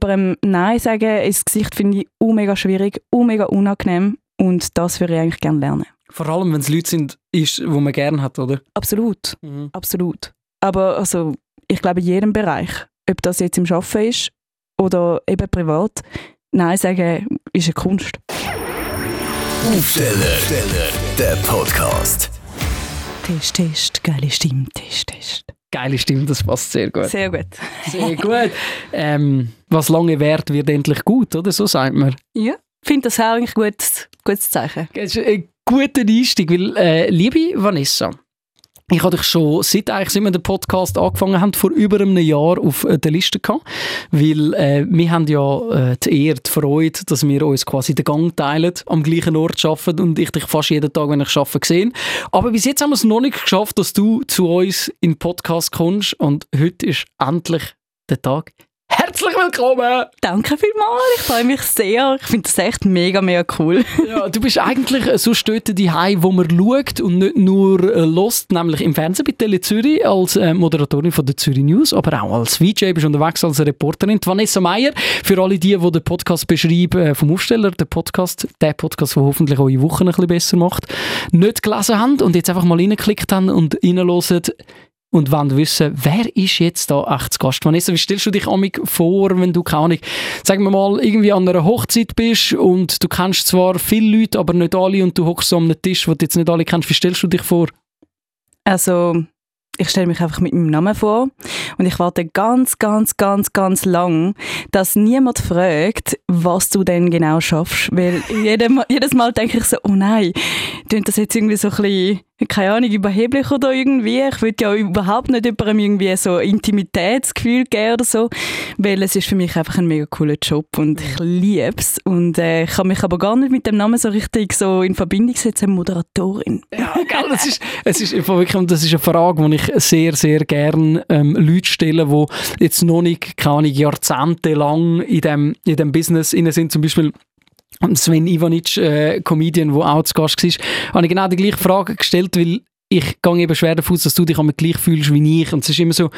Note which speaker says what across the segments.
Speaker 1: jemandem Nein sagen ins Gesicht finde ich auch mega schwierig, auch mega unangenehm und das würde ich eigentlich gerne lernen.
Speaker 2: Vor allem, wenn es Leute sind, ist, die man gerne hat, oder?
Speaker 1: Absolut,
Speaker 2: Mhm.
Speaker 1: absolut. Aber also, ich glaube, in jedem Bereich, ob das jetzt im Arbeiten ist oder eben privat, Nein sagen ist eine Kunst.
Speaker 3: Aufsteller, der Podcast.
Speaker 1: Test, Test, geile Stimme, Test, Test.
Speaker 2: Geile Stimme, das passt sehr gut.
Speaker 1: Sehr gut.
Speaker 2: Sehr gut. ähm, was lange währt, wird endlich gut, oder? So sagt man.
Speaker 1: Ja, ich finde das auch eigentlich ein gutes, gutes Zeichen.
Speaker 2: Das ist ein guter Einstieg, weil, äh, liebe Vanessa, ich hatte dich schon, seit eigentlich wir den Podcast angefangen haben, vor über einem Jahr auf äh, der Liste gehabt, weil äh, wir haben ja äh, die Ehre, die Freude, dass wir uns quasi den Gang teilen, am gleichen Ort arbeiten und ich dich fast jeden Tag, wenn ich arbeite, sehe. Aber bis jetzt haben wir es noch nicht geschafft, dass du zu uns in den Podcast kommst und heute ist endlich der Tag. Herzlich willkommen!
Speaker 1: Danke vielmals, ich freue mich sehr. Ich finde das echt mega, mega cool.
Speaker 2: Ja, du bist eigentlich äh, so dort daheim, wo man schaut und nicht nur äh, lost, nämlich im Fernsehen bei Tele Zürich als äh, Moderatorin von der Zürich News, aber auch als VJ bist du unterwegs als Reporterin. Die Vanessa Meyer, für alle die, die den Podcast beschreiben äh, vom Aufsteller, der Podcast, der Podcast, der hoffentlich eure Wochen ein bisschen besser macht, nicht gelesen haben und jetzt einfach mal reingeklickt haben und reinhören und wollen wissen, wer ist jetzt da echt zu Gast? Vanessa, wie stellst du dich amig vor, wenn du, keine Ahnung, sagen wir mal, irgendwie an einer Hochzeit bist und du kennst zwar viele Leute, aber nicht alle und du hockst so einem Tisch, wo du jetzt nicht alle kennst, wie stellst du dich vor?
Speaker 1: Also, ich stelle mich einfach mit meinem Namen vor und ich warte ganz, ganz, ganz, ganz lang, dass niemand fragt, was du denn genau schaffst. Weil jede, Ma- jedes Mal denke ich so, oh nein, klingt das jetzt irgendwie so ein bisschen, keine Ahnung, überheblich oder irgendwie. Ich will ja überhaupt nicht jemandem irgendwie so Intimitätsgefühl geben oder so, weil es ist für mich einfach ein mega cooler Job und ich liebe es. Und äh, ich kann mich aber gar nicht mit dem Namen so richtig so in Verbindung setzen, Moderatorin.
Speaker 2: Ja, gell, das ist, es ist wirklich, das ist eine Frage, die ich sehr, sehr gerne ähm, Leute stelle, die jetzt noch nicht, keine Ahnung, jahrzehntelang in dem, in dem Business sind, zum Beispiel Sven Ivanic, äh, Comedian, der auch zu Gast war, habe ich genau die gleiche Frage gestellt, weil ich gehe eben schwer davon aus, dass du dich einmal gleich fühlst wie ich. Und es ist immer so,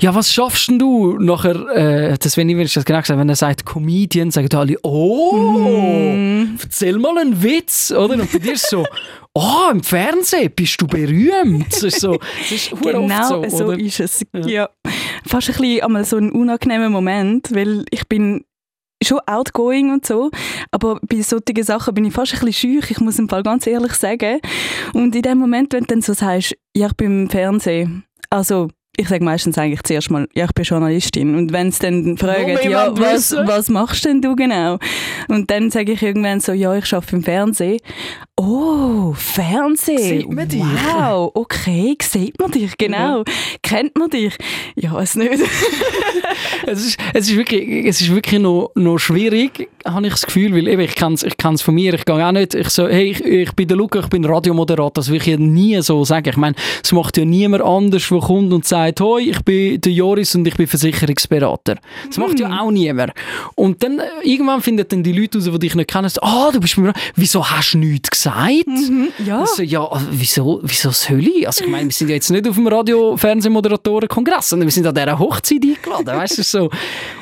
Speaker 2: ja, was schaffst denn du? Nachher, äh, das hat das genau gesagt, wenn er sagt Comedian, sagen alle, oh, erzähl mal einen Witz, oder? Und bei dir ist es so, oh, im Fernsehen bist du berühmt. Das ist so, das ist
Speaker 1: Genau, so,
Speaker 2: so,
Speaker 1: ist es. Ja. Fast ein bisschen einmal so ein unangenehmer Moment, weil ich bin schon outgoing und so, aber bei solchen Sachen bin ich fast ein bisschen schüch, ich muss im Fall ganz ehrlich sagen. Und in dem Moment, wenn du dann so sagst, ja, ich bin im Fernsehen, also ich sage meistens eigentlich zuerst mal, ja, ich bin Journalistin. Und wenn sie dann fragen, ja, was, was machst denn du genau? Und dann sage ich irgendwann so, ja, ich arbeite im Fernsehen. Oh, Fernsehen.
Speaker 2: Sieht man dich?
Speaker 1: Wow, okay, sieht man dich, genau. Kennt man dich? Ja, es nicht.
Speaker 2: es, ist, es, ist wirklich, es ist wirklich noch, noch schwierig, habe ich das Gefühl, weil eben, ich kenne es ich von mir, ich gehe auch nicht, ich so, hey, ich, ich bin der Luca, ich bin Radiomoderator, das will ich ja nie so sagen. Ich meine, es macht ja niemand anders, der kommt und sagt, hoi, ich bin der Joris und ich bin Versicherungsberater. Das macht ja auch niemand. Und dann, äh, irgendwann finden dann die Leute raus, die dich nicht kennen, ah, du bist Ra- wieso hast du nichts gesagt?
Speaker 1: Ja.
Speaker 2: Also, ja, also, wieso, wieso soll ich? Also, ich meine, wir sind ja jetzt nicht auf dem Radio-Fernsehmoderatoren-Kongress, sondern wir sind an dieser Hochzeit eingeladen, weißt du, so.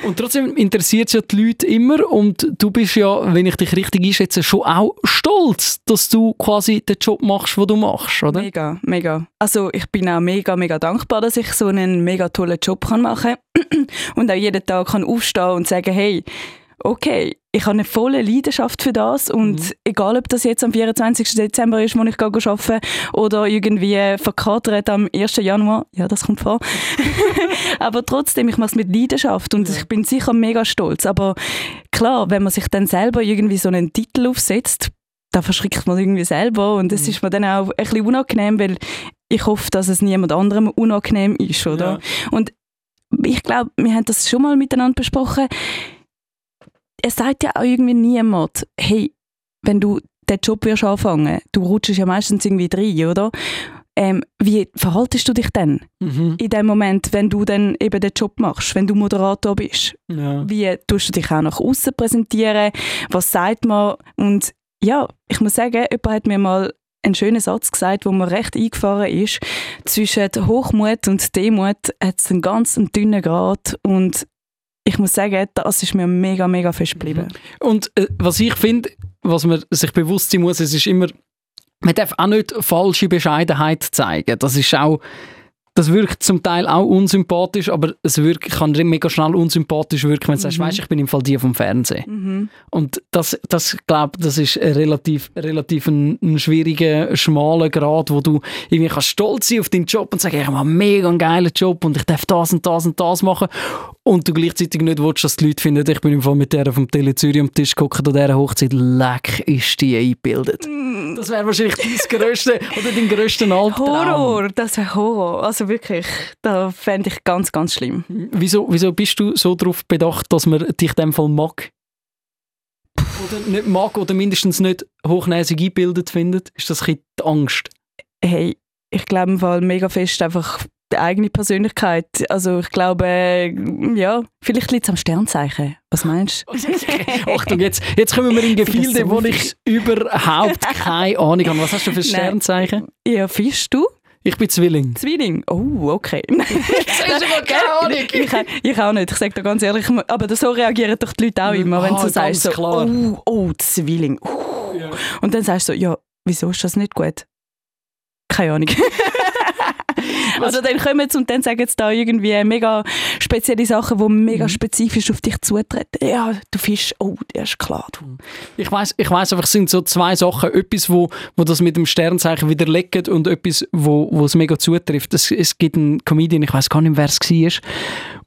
Speaker 2: Und trotzdem interessiert es ja die Leute immer und du bist ja, wenn ich dich richtig einschätze, schon auch stolz, dass du quasi den Job machst, den du machst, oder?
Speaker 1: Mega, mega. Also ich bin auch mega, mega dankbar, dass ich so einen mega tollen Job kann machen und auch jeden Tag kann aufstehen und sagen, hey, okay, ich habe eine volle Leidenschaft für das und egal, ob das jetzt am 24. Dezember ist, wo ich gehe arbeiten oder irgendwie verkatert am 1. Januar, ja, das kommt vor. aber trotzdem, ich mache es mit Leidenschaft und ich bin sicher mega stolz. Aber klar, wenn man sich dann selber irgendwie so einen Titel aufsetzt, da verschrickt man irgendwie selber und das ist mir dann auch ein bisschen unangenehm, weil ich hoffe, dass es niemand anderem unangenehm ist, oder? Und ich glaube, wir haben das schon mal miteinander besprochen. Es sagt ja auch irgendwie niemand, hey, wenn du den Job wirst anfangen, du rutschst ja meistens irgendwie rein, oder? Ähm, wie verhaltest du dich denn
Speaker 2: Mhm.
Speaker 1: in dem Moment, wenn du dann eben den Job machst, wenn du Moderator bist?
Speaker 2: Ja.
Speaker 1: Wie tust du dich auch nach außen präsentieren? Was sagt man? Und ja, ich muss sagen, jemand hat mir mal einen schönen Satz gesagt, wo mir recht eingefahren ist. Zwischen Hochmut und Demut hat es einen ganz dünnen Grad und ich muss sagen, das ist mir mega, mega fest geblieben.
Speaker 2: Und äh, was ich finde, was man sich bewusst sein muss, es ist immer, man darf auch nicht falsche Bescheidenheit zeigen. Das ist auch, das wirkt zum Teil auch unsympathisch, aber es wirkt, kann mega schnell unsympathisch wirken, wenn du sagst, weißt, ich bin im Fall die vom Fernsehen. Und das, das glaube das ist relativ, relativ ein, ein schwieriger, schmaler Grad, wo du irgendwie kannst stolz sein auf deinen Job und sagen, ich habe einen mega geilen Job und ich darf das und das und das machen und du gleichzeitig nicht willst, dass die Leute finden, ich bin im Fall mit der vom Tele Zürich am Tisch geguckt an dieser Hochzeit, leck ist die eingebildet. Das wäre wahrscheinlich dein grösste oder dein grössten Albtraum.
Speaker 1: Horror, das wäre Horror. Also wirklich, da fände ich ganz, ganz schlimm.
Speaker 2: Wieso, wieso bist du so darauf bedacht, dass man dich in dem Fall mag? Oder nicht mag oder mindestens nicht hochnäsig eingebildet findet? Ist das ein die Angst?
Speaker 1: Hey, ich glaube im Fall mega fest einfach die eigene Persönlichkeit. Also ich glaube, ja, vielleicht liegt es am Sternzeichen. Was meinst du?
Speaker 2: Achtung, jetzt, jetzt kommen wir in Gefilde, wo ich überhaupt keine Ahnung habe. Was hast du für ein
Speaker 1: Nein.
Speaker 2: Sternzeichen?
Speaker 1: Ja, Fisch, du?
Speaker 2: Ich bin Zwilling.
Speaker 1: Zwilling? Oh, okay.
Speaker 2: hast du mal keine Ahnung.
Speaker 1: ich, ich auch nicht, ich sage dir ganz ehrlich, aber so reagieren doch die Leute auch immer, wenn
Speaker 2: Ah,
Speaker 1: du so sagst, so,
Speaker 2: klar.
Speaker 1: oh, oh, Zwilling. Uh. Und dann sagst du so, ja, wieso ist das nicht gut? Keine Ahnung. also dann kommen sie und dann sagen sie da irgendwie mega spezielle Sachen, die
Speaker 2: Mhm.
Speaker 1: mega spezifisch auf dich zutreten. Ja, du Fisch, oh, der ist klar. Du.
Speaker 2: Ich weiß, ich weiß einfach, es sind so zwei Sachen. Etwas, wo, wo das mit dem Sternzeichen widerlegt und etwas, wo, wo es mega zutrifft. Es, es gibt einen Comedian, ich weiß gar nicht, wer es war,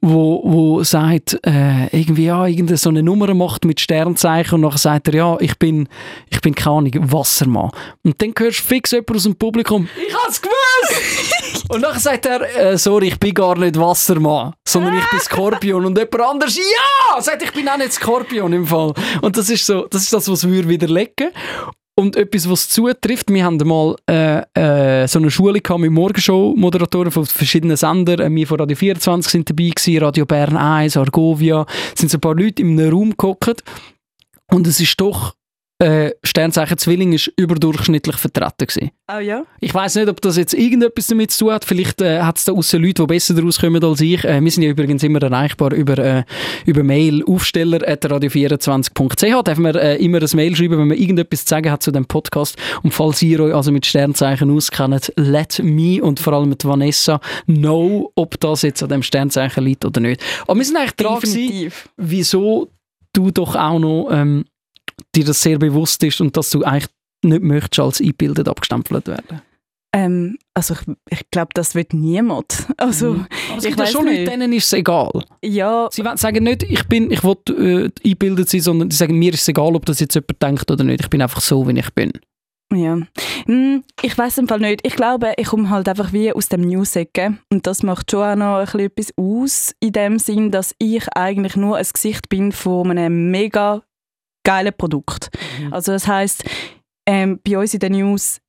Speaker 2: wo, wo sagt, äh, irgendwie, ja, irgendeine so eine Nummer macht mit Sternzeichen und nachher sagt er, ja, ich bin, ich bin keine Ahnung, Wassermann. Und dann hörst du fix jemand aus dem Publikum, ich hab's gewusst! und nachher sagt er, äh, sorry, ich bin gar nicht Wassermann, sondern ich bin Skorpion. Und jemand anderes, ja! Sagt, ich bin auch nicht Skorpion im Fall. Und das ist so, das ist das, was wir widerlegen. Und etwas, was zutrifft, wir haben mal äh, äh, so eine Schule mit Morgenshow-Moderatoren von verschiedenen Sendern. Äh, wir von Radio 24 sind dabei gewesen, Radio Bern 1, Argovia. Es sind so ein paar Leute in einem Raum gehockt. Und es ist doch, äh, Sternzeichen Zwilling ist überdurchschnittlich vertreten gewesen.
Speaker 1: Oh ja?
Speaker 2: Ich weiß nicht, ob das jetzt irgendetwas damit zu tun hat. Vielleicht äh, hat es da aussen Leute, die besser daraus kommen als ich. Äh, wir sind ja übrigens immer erreichbar über, äh, über Mail aufsteller.radio24.ch. Dürfen wir äh, immer ein Mail schreiben, wenn man irgendetwas zu sagen hat zu dem Podcast. Und falls ihr euch also mit Sternzeichen auskennt, let me und vor allem mit Vanessa know, ob das jetzt an dem Sternzeichen liegt oder nicht. Aber wir sind eigentlich dran wieso du doch auch noch ähm, dir das sehr bewusst ist und dass du eigentlich nicht möchtest als eingebildet abgestempelt werden.
Speaker 1: Ähm, also ich, ich glaube, das wird niemand. Also
Speaker 2: Mhm.
Speaker 1: Ich
Speaker 2: schon
Speaker 1: nicht.
Speaker 2: denen ist es egal.
Speaker 1: ja,
Speaker 2: Sie sagen nicht, ich bin, ich will äh, eingebildet sein, sondern sie sagen, mir ist es egal, ob das jetzt jemand denkt oder nicht. Ich bin einfach so, wie ich bin.
Speaker 1: Ja. Hm, Ich weiß im Fall nicht. Ich glaube, ich komme halt einfach wie aus dem News-Ecke. Und das macht schon auch noch ein bisschen etwas aus, in dem Sinn, dass ich eigentlich nur ein Gesicht bin von einem mega geilen Produkt. Also das heißt, ähm, bei uns in den News,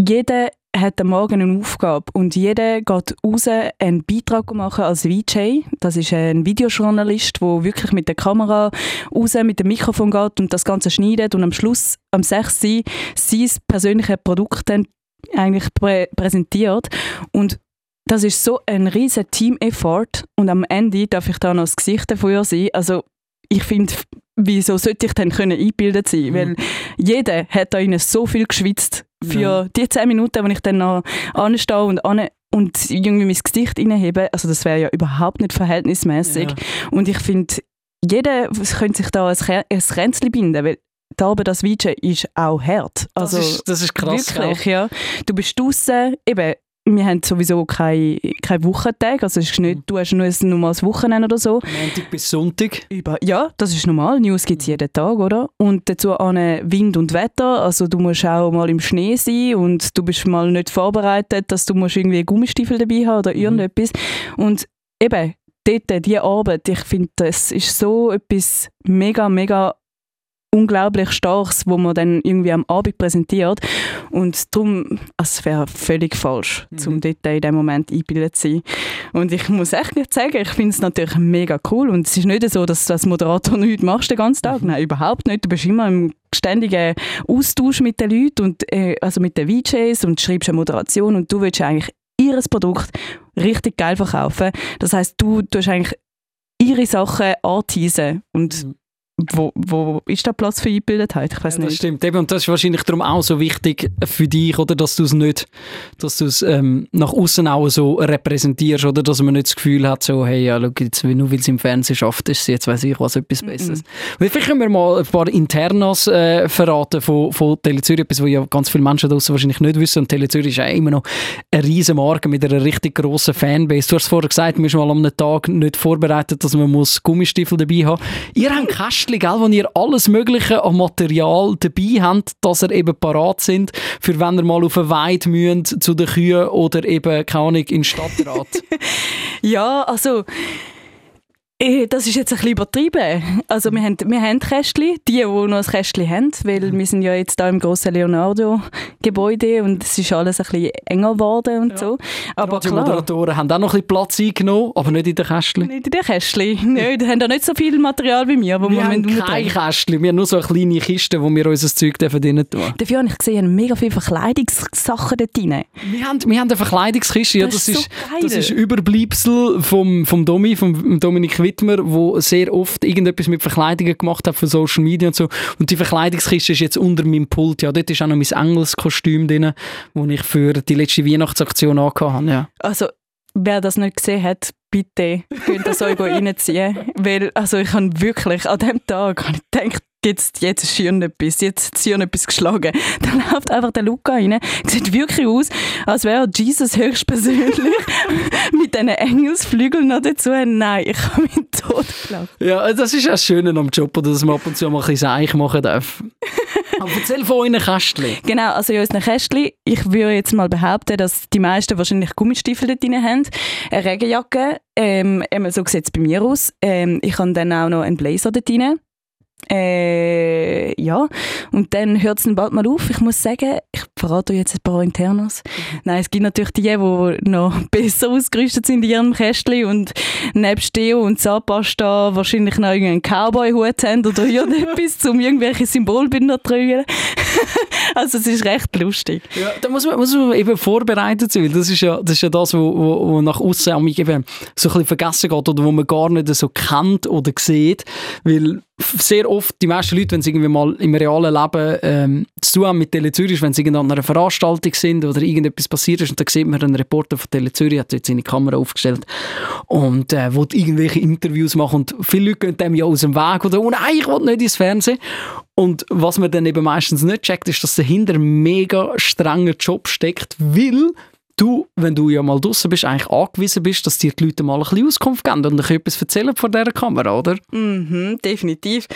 Speaker 1: jeder hat am Morgen eine Aufgabe und jeder geht raus einen Beitrag machen als VJ. Das ist ein Videojournalist, der wirklich mit der Kamera raus mit dem Mikrofon geht und das Ganze schneidet und am Schluss, am 6. Uhr, sein persönliches Produkt dann eigentlich prä präsentiert. Und das ist so ein riesen Team-Effort und am Ende darf ich da noch das Gesicht dafür sein. Also ich finde, wieso sollte ich dann können eingebildet sein?
Speaker 2: Mhm.
Speaker 1: Weil jeder hat da innen so viel geschwitzt für
Speaker 2: Ja.
Speaker 1: die 10 Minuten, wo ich dann noch anstehe und an und irgendwie mein Gesicht reinhebe. Also das wäre ja überhaupt nicht verhältnismäßig.
Speaker 2: Ja.
Speaker 1: Und ich finde, jeder könnte sich da ein, ein Kränzchen binden, weil die Arbeit als VJ ist auch hart. Also
Speaker 2: das, ist, das ist krass.
Speaker 1: wirklich, ja. Du bist draußen, eben, wir haben sowieso keine, keine Wochentag, also es ist nicht, du hast nur ein normales Wochenende oder so.
Speaker 2: Montag bis Sonntag.
Speaker 1: Über, ja, das ist normal, News gibt es jeden Tag, oder? Und dazu an Wind und Wetter, also du musst auch mal im Schnee sein und du bist mal nicht vorbereitet, dass du musst irgendwie Gummistiefel dabei haben oder
Speaker 2: Mhm.
Speaker 1: irgendetwas. Und eben, dort, diese Arbeit, ich finde, das ist so etwas mega, mega unglaublich Starkes, wo man dann irgendwie am Abend präsentiert. Und darum, es wäre völlig falsch,
Speaker 2: Mhm.
Speaker 1: zum dort in dem Moment eingebildet zu sein. Und ich muss echt nicht sagen, ich finde es natürlich mega cool. Und es ist nicht so, dass du als Moderator nichts machst den ganzen Tag. Nein, überhaupt nicht. Du bist immer im ständigen Austausch mit den Leuten und äh, also mit den VJs und schreibst eine Moderation und du willst eigentlich ihr Produkt richtig geil verkaufen. Das heißt, du tust eigentlich ihre Sachen anteasen. Und
Speaker 2: Mhm.
Speaker 1: Wo, wo ist der Platz für Eingebildetheit? Ich weiß
Speaker 2: Ja, das
Speaker 1: nicht.
Speaker 2: stimmt. Eben, und das ist wahrscheinlich darum auch so wichtig für dich, oder, dass du es nicht, dass du es ähm, nach außen auch so repräsentierst, oder, dass man nicht das Gefühl hat, so, hey, ja, schau, jetzt, nur weil es im Fernsehen schafft, ist es jetzt, weiß ich was, etwas Besseres. Und vielleicht können wir mal ein paar Internas äh, verraten von, von Tele Zürich, etwas, was ja ganz viele Menschen draussen wahrscheinlich nicht wissen. Und Tele Zürich ist ja immer noch eine riesen Marke mit einer richtig grossen Fanbase. Du hast vorher gesagt, wir sind mal am Tag nicht vorbereitet, dass man muss Gummistiefel dabei haben Ihr habt Kästchen, gell, wo ihr alles Mögliche an Material dabei habt, dass ihr eben parat sind, für wenn ihr mal auf eine Weide müsst, zu den Kühen oder eben, keine Ahnung, in den Stadtrat.
Speaker 1: Ja, also das ist jetzt ein bisschen übertrieben. Also wir haben, wir haben Kästchen, die, die noch ein Kästchen haben, weil wir sind ja jetzt da im grossen Leonardo-Gebäude und es ist alles ein bisschen enger geworden und so. Aber
Speaker 2: Die Moderatoren haben auch noch ein bisschen Platz eingenommen, aber nicht in den Kästchen.
Speaker 1: nicht in den Kästchen. Nein, die haben da nicht so viel Material wie mir, wo
Speaker 2: Wir
Speaker 1: wir
Speaker 2: haben
Speaker 1: umtragen.
Speaker 2: Kästchen, wir haben nur so eine kleine Kiste, wo wir unser Zeug dürfen drinnen tun.
Speaker 1: Dafür habe ich gesehen, mega viele Verkleidungssachen dort drin.
Speaker 2: Wir haben, wir haben eine Verkleidungskiste, ja,
Speaker 1: Das
Speaker 2: das,
Speaker 1: ist so
Speaker 2: ist,
Speaker 1: geil.
Speaker 2: das ist Überbleibsel vom, vom Domi, vom Dominik Wittmer, wo sehr oft irgendetwas mit Verkleidungen gemacht hat für Social Media und so. Und die Verkleidungskiste ist jetzt unter meinem Pult. Ja, dort ist auch noch mein Engelskostüm drin, das ich für die letzte Weihnachtsaktion angehabt. Ja.
Speaker 1: Also, wer das nicht gesehen hat, bitte könnt das euch reinziehen. Weil, also ich habe wirklich an dem Tag ich gedacht, jetzt, jetzt ist hier etwas, jetzt hat hier etwas geschlagen. Dann läuft einfach der Luca rein, sieht wirklich aus, als wäre Jesus höchstpersönlich mit diesen Engelsflügeln noch dazu. Nein, ich habe mich tot gelacht.
Speaker 2: ja, das ist das Schöne am Job, dass man ab und zu mal ein bisschen Seich machen darf. Aber erzähl von euren Kästchen.
Speaker 1: Genau, also in unseren Kästchen, ich würde jetzt mal behaupten, dass die meisten wahrscheinlich Gummistiefel dort drin haben, eine Regenjacke, ähm, so sieht es bei mir aus. Ähm, ich habe dann auch noch einen Blazer dort drin. Äh, ja, und dann hört es dann bald mal auf. Ich muss sagen, ich verrate euch jetzt ein paar Internas. Nein, es gibt natürlich die, die noch besser ausgerüstet sind in ihrem Kästchen und nebst Deo und Zahnpasta wahrscheinlich noch irgendeinen Cowboy-Hut haben oder irgendetwas, um irgendwelche Symbolbilder zu tragen. also es ist recht lustig.
Speaker 2: Ja, da muss man, muss man eben vorbereitet sein, das ist ja das, ist ja das wo, wo, wo nach außen eben so ein bisschen vergessen geht oder wo man gar nicht so kennt oder sieht, weil sehr oft die meisten Leute, wenn sie irgendwie mal im realen Leben ähm, zu tun haben mit Tele wenn sie an einer Veranstaltung sind oder irgendetwas passiert ist und dann sieht man einen Reporter von Tele Zürich, hat jetzt seine Kamera aufgestellt und äh, will irgendwelche Interviews machen und viele Leute gehen dem ja aus dem Weg oder «Oh nein, ich will nicht ins Fernsehen!» Und was man dann eben meistens nicht checkt, ist, dass dahinter ein mega strenger Job steckt, weil du, wenn du ja mal draußen bist, eigentlich angewiesen bist, dass dir die Leute mal ein bisschen Auskunft geben und bisschen etwas erzählen vor dieser Kamera, oder?
Speaker 1: Mhm, definitiv.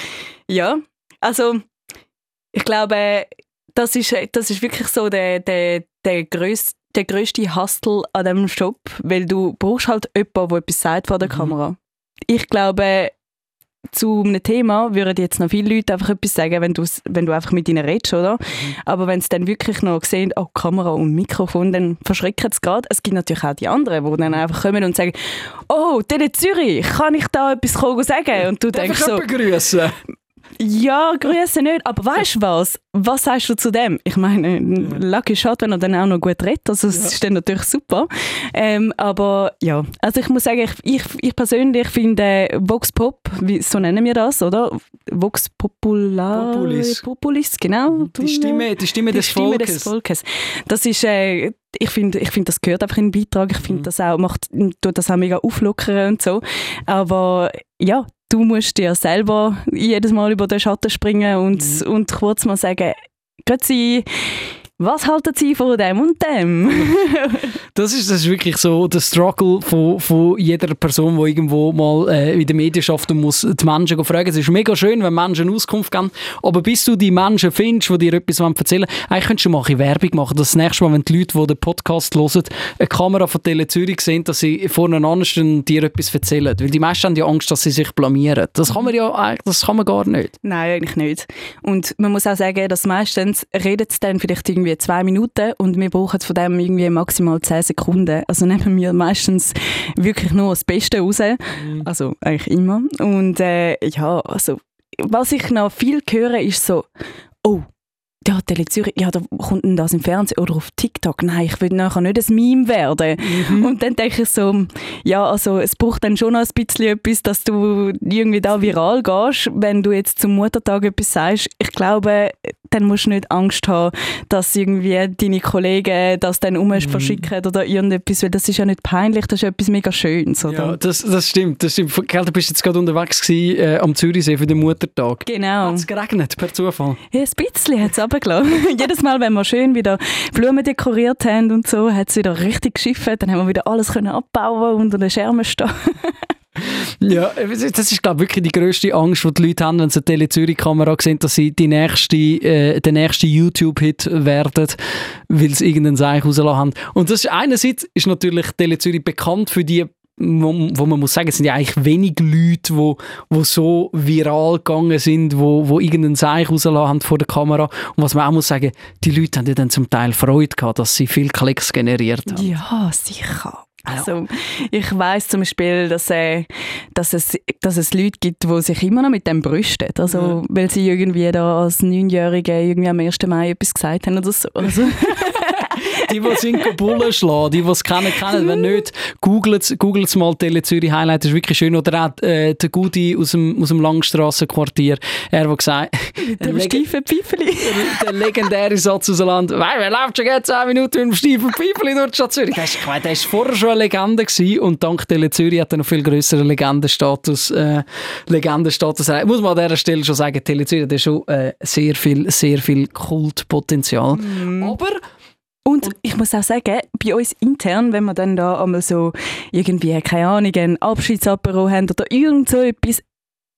Speaker 1: Ja, also ich glaube, das ist, das ist wirklich so der, der, der, grösste, der grösste Hustle an diesem Job, weil du brauchst halt jemanden, der etwas sagt vor der
Speaker 2: Mhm.
Speaker 1: Kamera. Ich glaube, zu einem Thema würden jetzt noch viele Leute einfach etwas sagen, wenn, wenn du einfach mit ihnen redest, oder? Aber wenn sie dann wirklich noch sehen, oh, Kamera und Mikrofon, dann verschrecken sie gerade. Es gibt natürlich auch die anderen, die dann einfach kommen und sagen, oh, Tele Zürich, kann ich da etwas sagen? Und du denkst so,
Speaker 2: grüßen?
Speaker 1: Ja, grüße nicht, aber weißt du was? Was sagst du zu dem? Ich meine, Lucky Shot, wenn er dann auch noch gut redet, also das ist dann natürlich super. Ähm, aber ja, also ich muss sagen, ich, ich, ich persönlich finde äh, Vox Pop, wie, so nennen wir das, oder? Vox Popular...
Speaker 2: Populis.
Speaker 1: Populis, genau.
Speaker 2: Die Stimme, die Stimme
Speaker 1: Die
Speaker 2: des
Speaker 1: Stimme
Speaker 2: Volkes.
Speaker 1: des Volkes. Das ist, äh, ich finde, ich find, das gehört einfach in den Beitrag. Ich
Speaker 2: Mhm.
Speaker 1: finde, das auch macht, tut das auch mega auflockern und so. Aber ja, du musst dir selber jedes Mal über den Schatten springen und,
Speaker 2: Mhm.
Speaker 1: und kurz mal sagen, Grüezi, was halten Sie von dem und dem?
Speaker 2: Das ist, das ist wirklich so der Struggle von, von jeder Person, die irgendwo mal äh, in der Medienschaft und muss die Menschen fragen. Es ist mega schön, wenn Menschen Auskunft geben, aber bis du die Menschen findest, die dir etwas erzählen wollen, eigentlich könntest du mal ein Werbung machen. Das nächste Mal, wenn die Leute, die den Podcast hören, eine Kamera von Tele Zürich sehen, dass sie voneinander stehen und dir etwas erzählen. Weil die meisten haben ja Angst, dass sie sich blamieren. Das kann man ja das kann man gar nicht.
Speaker 1: Nein, eigentlich nicht. Und man muss auch sagen, dass meistens redet es dann vielleicht irgendwie zwei Minuten und wir brauchen von dem irgendwie maximal zehn Sekunden. Also nehmen wir meistens wirklich nur das Beste raus. Also eigentlich immer. Und äh, ja, also was ich noch viel höre, ist so, oh, ja, Tele Zürich, ja, da kommt denn das im Fernsehen oder auf TikTok? Nein, ich will nachher nicht ein Meme werden.
Speaker 2: Mhm.
Speaker 1: Und dann denke ich so, ja, also es braucht dann schon noch ein bisschen etwas, dass du irgendwie da viral gehst, wenn du jetzt zum Muttertag etwas sagst. Ich glaube, dann musst du nicht Angst haben, dass irgendwie deine Kollegen das dann um
Speaker 2: Mhm.
Speaker 1: verschicken oder irgendetwas, weil das ist ja nicht peinlich, das ist etwas mega Schönes, oder?
Speaker 2: Ja, das, das stimmt. Das stimmt. Gell, du bist jetzt gerade unterwegs gewesen, äh, am Zürichsee für den Muttertag.
Speaker 1: Genau.
Speaker 2: Hat es geregnet, per Zufall?
Speaker 1: Ja, ein bisschen hat es runtergelassen. Jedes Mal, wenn wir schön wieder Blumen dekoriert haben und so, hat es wieder richtig geschifft. Dann haben wir wieder alles können abbauen unter den Schermen stehen.
Speaker 2: Ja, das ist, glaube ich, wirklich die grösste Angst, die die Leute haben, wenn sie eine Tele-Zürich-Kamera sehen, dass sie die nächste, äh, der nächste YouTube-Hit werden, weil sie irgendeinen Seich rausgelassen haben. Und das ist, einerseits ist natürlich Tele-Zürich bekannt für die wo, wo man muss sagen, es sind ja eigentlich wenig Leute, wo, wo so viral gegangen sind, wo, wo irgendeinen Seich rausgelassen haben vor der Kamera. Und was man auch muss sagen, die Leute haben ja dann zum Teil Freude gehabt, dass sie viel Klicks generiert haben.
Speaker 1: Ja, sicher. Also, ich weiß zum Beispiel, dass, äh, dass, es, dass es Leute gibt, die sich immer noch mit dem brüsten. Also,
Speaker 2: Ja.
Speaker 1: weil sie irgendwie da als Neunjährige irgendwie am 1. Mai etwas gesagt haben oder so. Also,
Speaker 2: Die, die sind Bullen schlagen, die, die es kennen, kennen. Wenn nicht, googelt googelt mal Tele Zürich Highlight, das ist wirklich schön. Oder auch äh, der Gudi aus dem, aus dem Langstrassenquartier, er, der gesagt
Speaker 1: mit
Speaker 2: der,
Speaker 1: dem steifen Pfeifeli.
Speaker 2: der legendäre Satz aus dem Land, «Weil, wer läuft schon jetzt 10 Minuten mit dem steifen Pfeifeli durch die Stadt Zürich?» Ich meine, der war vorher schon eine Legende gewesen und dank Tele Zürich hat er noch viel grösseren Legendenstatus. Äh, Legendenstatus. Muss man an dieser Stelle schon sagen, Tele Zürich hat schon äh, sehr viel, sehr viel Kultpotenzial. Aber
Speaker 1: Und ich muss auch sagen, bei uns intern, wenn wir dann da einmal so irgendwie, keine Ahnung, ein Abschiedsapero haben oder irgend so etwas,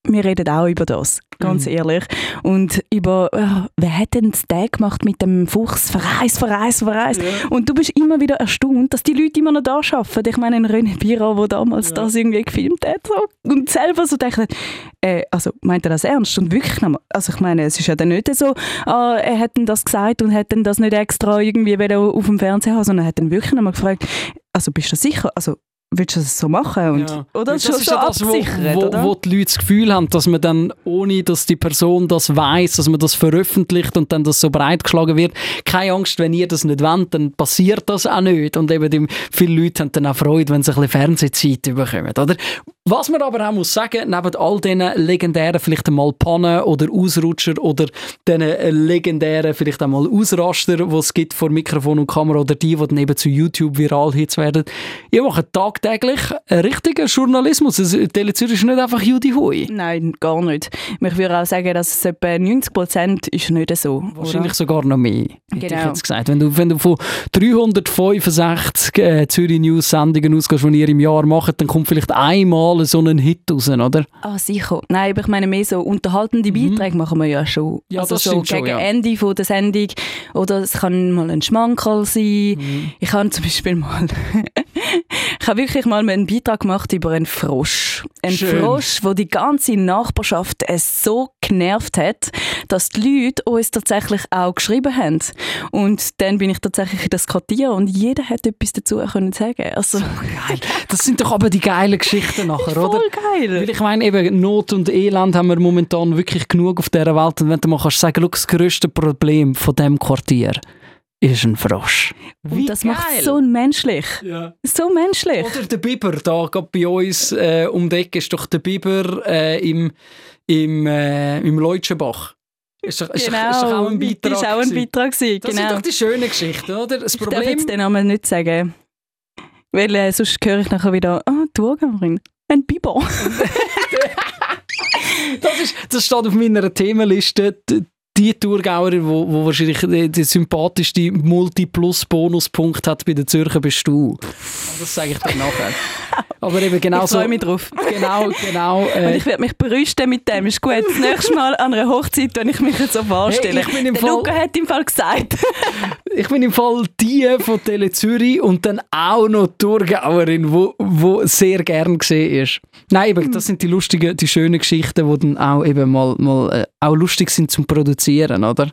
Speaker 1: wir reden auch über das, ganz
Speaker 2: Mhm.
Speaker 1: ehrlich. Und über, ja, wer hat denn das Tag gemacht mit dem Fuchs? Verreis, verreis, verreis. Und du bist immer wieder erstaunt, dass die Leute immer noch da arbeiten. Ich meine, ein René Bira, der damals
Speaker 2: Ja.
Speaker 1: das irgendwie gefilmt hat so, und selber so denkt, äh, also meint er das ernst? Und wirklich, noch also ich meine, es ist ja dann nicht so, ah, er hat denn das gesagt und hat denn das nicht extra irgendwie auf dem Fernseher haben, sondern er hat dann wirklich nochmal gefragt, also bist du sicher? Also willst du das so machen? Und,
Speaker 2: Ja.
Speaker 1: Oder
Speaker 2: das
Speaker 1: schon
Speaker 2: ist
Speaker 1: so
Speaker 2: ja das, wo, wo,
Speaker 1: oder?
Speaker 2: wo die Leute das Gefühl haben, dass man dann, ohne dass die Person das weiß, dass man das veröffentlicht und dann das so breit geschlagen wird. Keine Angst, wenn ihr das nicht wollt, dann passiert das auch nicht. Und eben die, viele Leute haben dann auch Freude, wenn sie ein bisschen Fernsehzeit bekommen. Oder? Was man aber auch muss sagen, neben all diesen legendären vielleicht einmal Pannen oder Ausrutscher oder diesen äh, legendären vielleicht einmal Ausraster, die es gibt vor Mikrofon und Kamera oder die, die dann eben zu YouTube Viral-Hits werden, ihr macht tagtäglich einen richtigen Journalismus. Es- Tele Zürich ist nicht einfach Judy Hui.
Speaker 1: Nein, gar nicht. Ich würde auch sagen, dass es etwa 90 Prozent ist nicht so.
Speaker 2: Wahrscheinlich sogar noch mehr, hätte ich
Speaker 1: Genau.
Speaker 2: jetzt gesagt. Wenn du, wenn du von 365 äh, Zürich News Sendungen ausgehst, die ihr im Jahr macht, dann kommt vielleicht einmal so ein Hit raus, oder?
Speaker 1: Ah, sicher. Nein, aber ich meine mehr so unterhaltende Beiträge machen wir ja schon.
Speaker 2: Mhm. Ja,
Speaker 1: also
Speaker 2: das
Speaker 1: so
Speaker 2: stimmt schon,
Speaker 1: gegen
Speaker 2: ja.
Speaker 1: Ende von der Sendung. Oder es kann mal ein Schmankerl sein.
Speaker 2: Mhm.
Speaker 1: Ich habe zum Beispiel mal... ich habe wirklich mal einen Beitrag gemacht über einen Frosch. Ein. Frosch, wo die ganze Nachbarschaft es so genervt hat, dass die Leute uns tatsächlich auch geschrieben haben. Und dann bin ich tatsächlich in das Quartier und jeder hat etwas dazu können sagen. Also,
Speaker 2: Geil. Das sind doch aber die geilen Geschichten nachher, oder?
Speaker 1: voll geil.
Speaker 2: Weil ich meine, eben Not und Elend haben wir momentan wirklich genug auf dieser Welt. Und wenn du mal kannst sagen, schau, das grösste Problem von diesem Quartier ist ein Frosch.
Speaker 1: Und das macht so menschlich.
Speaker 2: Ja.
Speaker 1: So menschlich.
Speaker 2: Oder der Biber, da gerade bei uns äh, um die Ecke ist doch der Biber äh, im, im, äh, im Leutschenbach. Ist doch, ist, doch, ist doch auch ein Beitrag.
Speaker 1: Das war auch ein. Beitrag. Gewesen,
Speaker 2: Das
Speaker 1: genau.
Speaker 2: sind doch die schönen Geschichten, oder? Das
Speaker 1: ich darf
Speaker 2: Problem...
Speaker 1: jetzt den Namen nicht sagen. Weil äh, sonst höre ich nachher wieder, ah, die Urgauerin. Ein Biber.
Speaker 2: Das, ist, das steht auf meiner Themenliste. D- Die Thurgauerin, wo, wo wahrscheinlich den, den sympathischsten Multi-Plus-Bonuspunkt hat bei den Zürcher, bist du. Das sage ich dir nachher. Aber eben genau
Speaker 1: ich
Speaker 2: so.
Speaker 1: freue mich drauf.
Speaker 2: Genau, genau.
Speaker 1: Und
Speaker 2: Äh,
Speaker 1: ich werde mich brüsten mit dem. Ist gut. Das nächste Mal an einer Hochzeit, wenn ich mich jetzt so vorstelle.
Speaker 2: Hey,
Speaker 1: Der
Speaker 2: Fall-
Speaker 1: Luca hat im Fall gesagt.
Speaker 2: ich bin im Fall die von Tele Zürich und dann auch noch die Thurgauerin, wo, wo sehr gern gesehen ist. Nein, eben, das sind die lustigen, die schönen Geschichten, die dann auch eben mal, mal äh, auch lustig sind zum Produzieren, oder?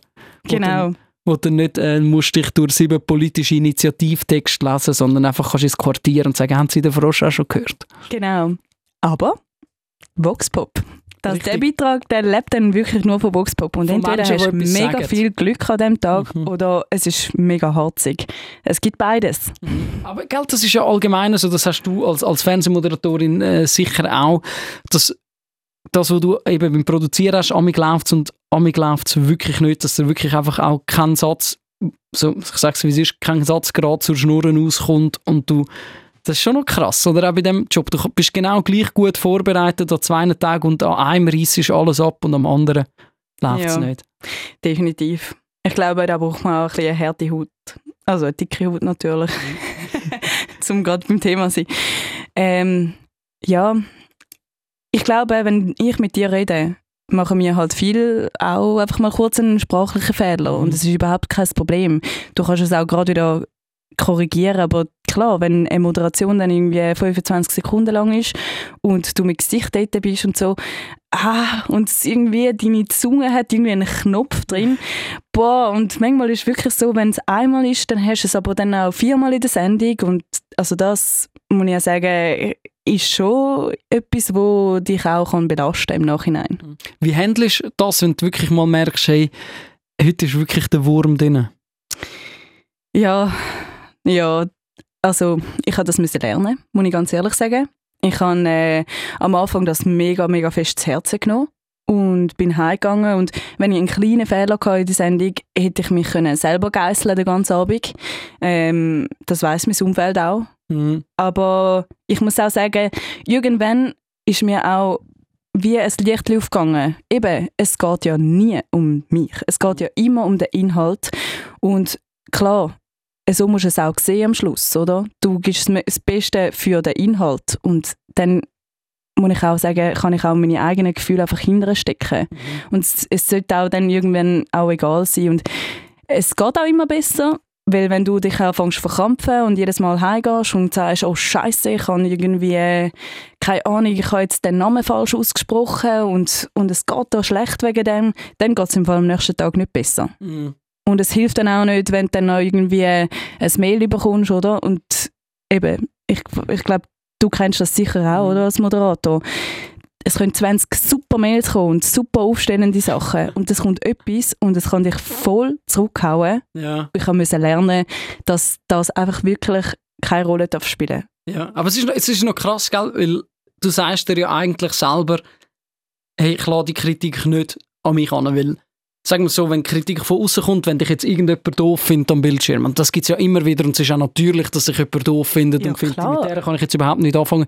Speaker 2: Wo Dann,
Speaker 1: genau.
Speaker 2: Wo du nicht äh, musst dich durch sieben politische Initiativtexte lesen, sondern einfach kannst ins Quartier und sagen, haben Sie den Frosch auch schon gehört?
Speaker 1: Genau. Aber Voxpop. Also
Speaker 2: Richtig.
Speaker 1: der Beitrag, der lebt dann wirklich nur von Voxpop. Und
Speaker 2: Von
Speaker 1: entweder
Speaker 2: Menschen,
Speaker 1: hast du mega
Speaker 2: sagen.
Speaker 1: viel Glück an diesem Tag
Speaker 2: Mhm.
Speaker 1: oder es ist mega harzig. Es gibt beides.
Speaker 2: Aber gell, das ist ja allgemein so, das hast du als, als Fernsehmoderatorin äh, sicher auch, dass das, was du eben beim Produzieren hast, amig läuft und amig läuft es wirklich nicht, dass da wirklich einfach auch kein Satz, so, ich sag's wie es ist, kein Satz gerade zur Schnurren auskommt und du das ist schon noch krass, oder auch bei dem Job. Du bist genau gleich gut vorbereitet an zwei Tagen und an einem reißt alles ab und am anderen läuft es
Speaker 1: Ja.
Speaker 2: nicht.
Speaker 1: Definitiv. Ich glaube, da braucht man auch ein bisschen eine harte Haut. Also eine dicke Haut natürlich. Zum gerade beim Thema sein. Ähm, ja, ich glaube, wenn ich mit dir rede, machen wir halt viel auch einfach mal kurz einen sprachlichen Fehler.
Speaker 2: Mhm.
Speaker 1: Und das ist überhaupt kein Problem. Du kannst es auch gerade wieder korrigieren, aber klar, wenn eine Moderation dann irgendwie 25 Sekunden lang ist und du mit Gesicht dort bist und so, ah, und es irgendwie deine Zunge hat irgendwie einen Knopf drin, boah, und manchmal ist es wirklich so, wenn es einmal ist, dann hast du es aber dann auch viermal in der Sendung und also das, muss ich ja sagen, ist schon etwas, wo dich auch kann belasten im Nachhinein.
Speaker 2: Wie handelst du das, wenn du wirklich mal merkst, hey, heute ist wirklich der Wurm drin?
Speaker 1: Ja, ja, also ich habe das müssen lernen, muss ich ganz ehrlich sagen. Ich habe äh, am Anfang das mega, mega fest zu Herzen genommen und bin heimgegangen und wenn ich einen kleinen Fehler hatte in der Sendung, hätte ich mich können selber geißeln den ganzen Abend. Ähm, das weiß mein Umfeld auch.
Speaker 2: Mhm.
Speaker 1: Aber ich muss auch sagen, irgendwann ist mir auch wie ein Licht aufgegangen. Eben, es geht ja nie um mich. Es geht ja immer um den Inhalt. Und klar, so musst du es auch sehen am Schluss, oder? Du gibst das das Beste für den Inhalt. Und dann muss ich auch sagen, kann ich auch meine eigenen Gefühle einfach hinterstecken. Und es, es sollte auch dann irgendwann auch egal sein. Und es geht auch immer besser, weil wenn du dich anfängst zu verkrampfen und jedes Mal heimgehst und sagst, oh Scheiße, ich habe irgendwie, äh, keine Ahnung, ich habe jetzt den Namen falsch ausgesprochen und, und es geht da schlecht wegen dem, dann geht es im Fall am nächsten Tag nicht besser.
Speaker 2: Mhm.
Speaker 1: Und es hilft dann auch nicht, wenn du dann noch irgendwie ein Mail bekommst, oder? Und eben, ich, ich glaube, du kennst das sicher auch,
Speaker 2: Mhm.
Speaker 1: oder, als Moderator. Es können 20 super Mails kommen und super aufstellende Sachen und es kommt etwas und es kann dich voll zurückhauen.
Speaker 2: Ja.
Speaker 1: Ich musste lernen, dass das einfach wirklich keine Rolle darf spielen
Speaker 2: Ja, aber es ist, noch, es ist noch krass, gell? weil du sagst dir ja eigentlich selber, hey, ich lade die Kritik nicht an mich an, weil, sagen wir so, wenn Kritik von außen kommt, wenn dich jetzt irgendjemand doof findet am Bildschirm, und das gibt es ja immer wieder, und es ist auch natürlich, dass sich jemand doof findet
Speaker 1: Ja,
Speaker 2: und findet, mit der kann ich jetzt überhaupt nicht anfangen,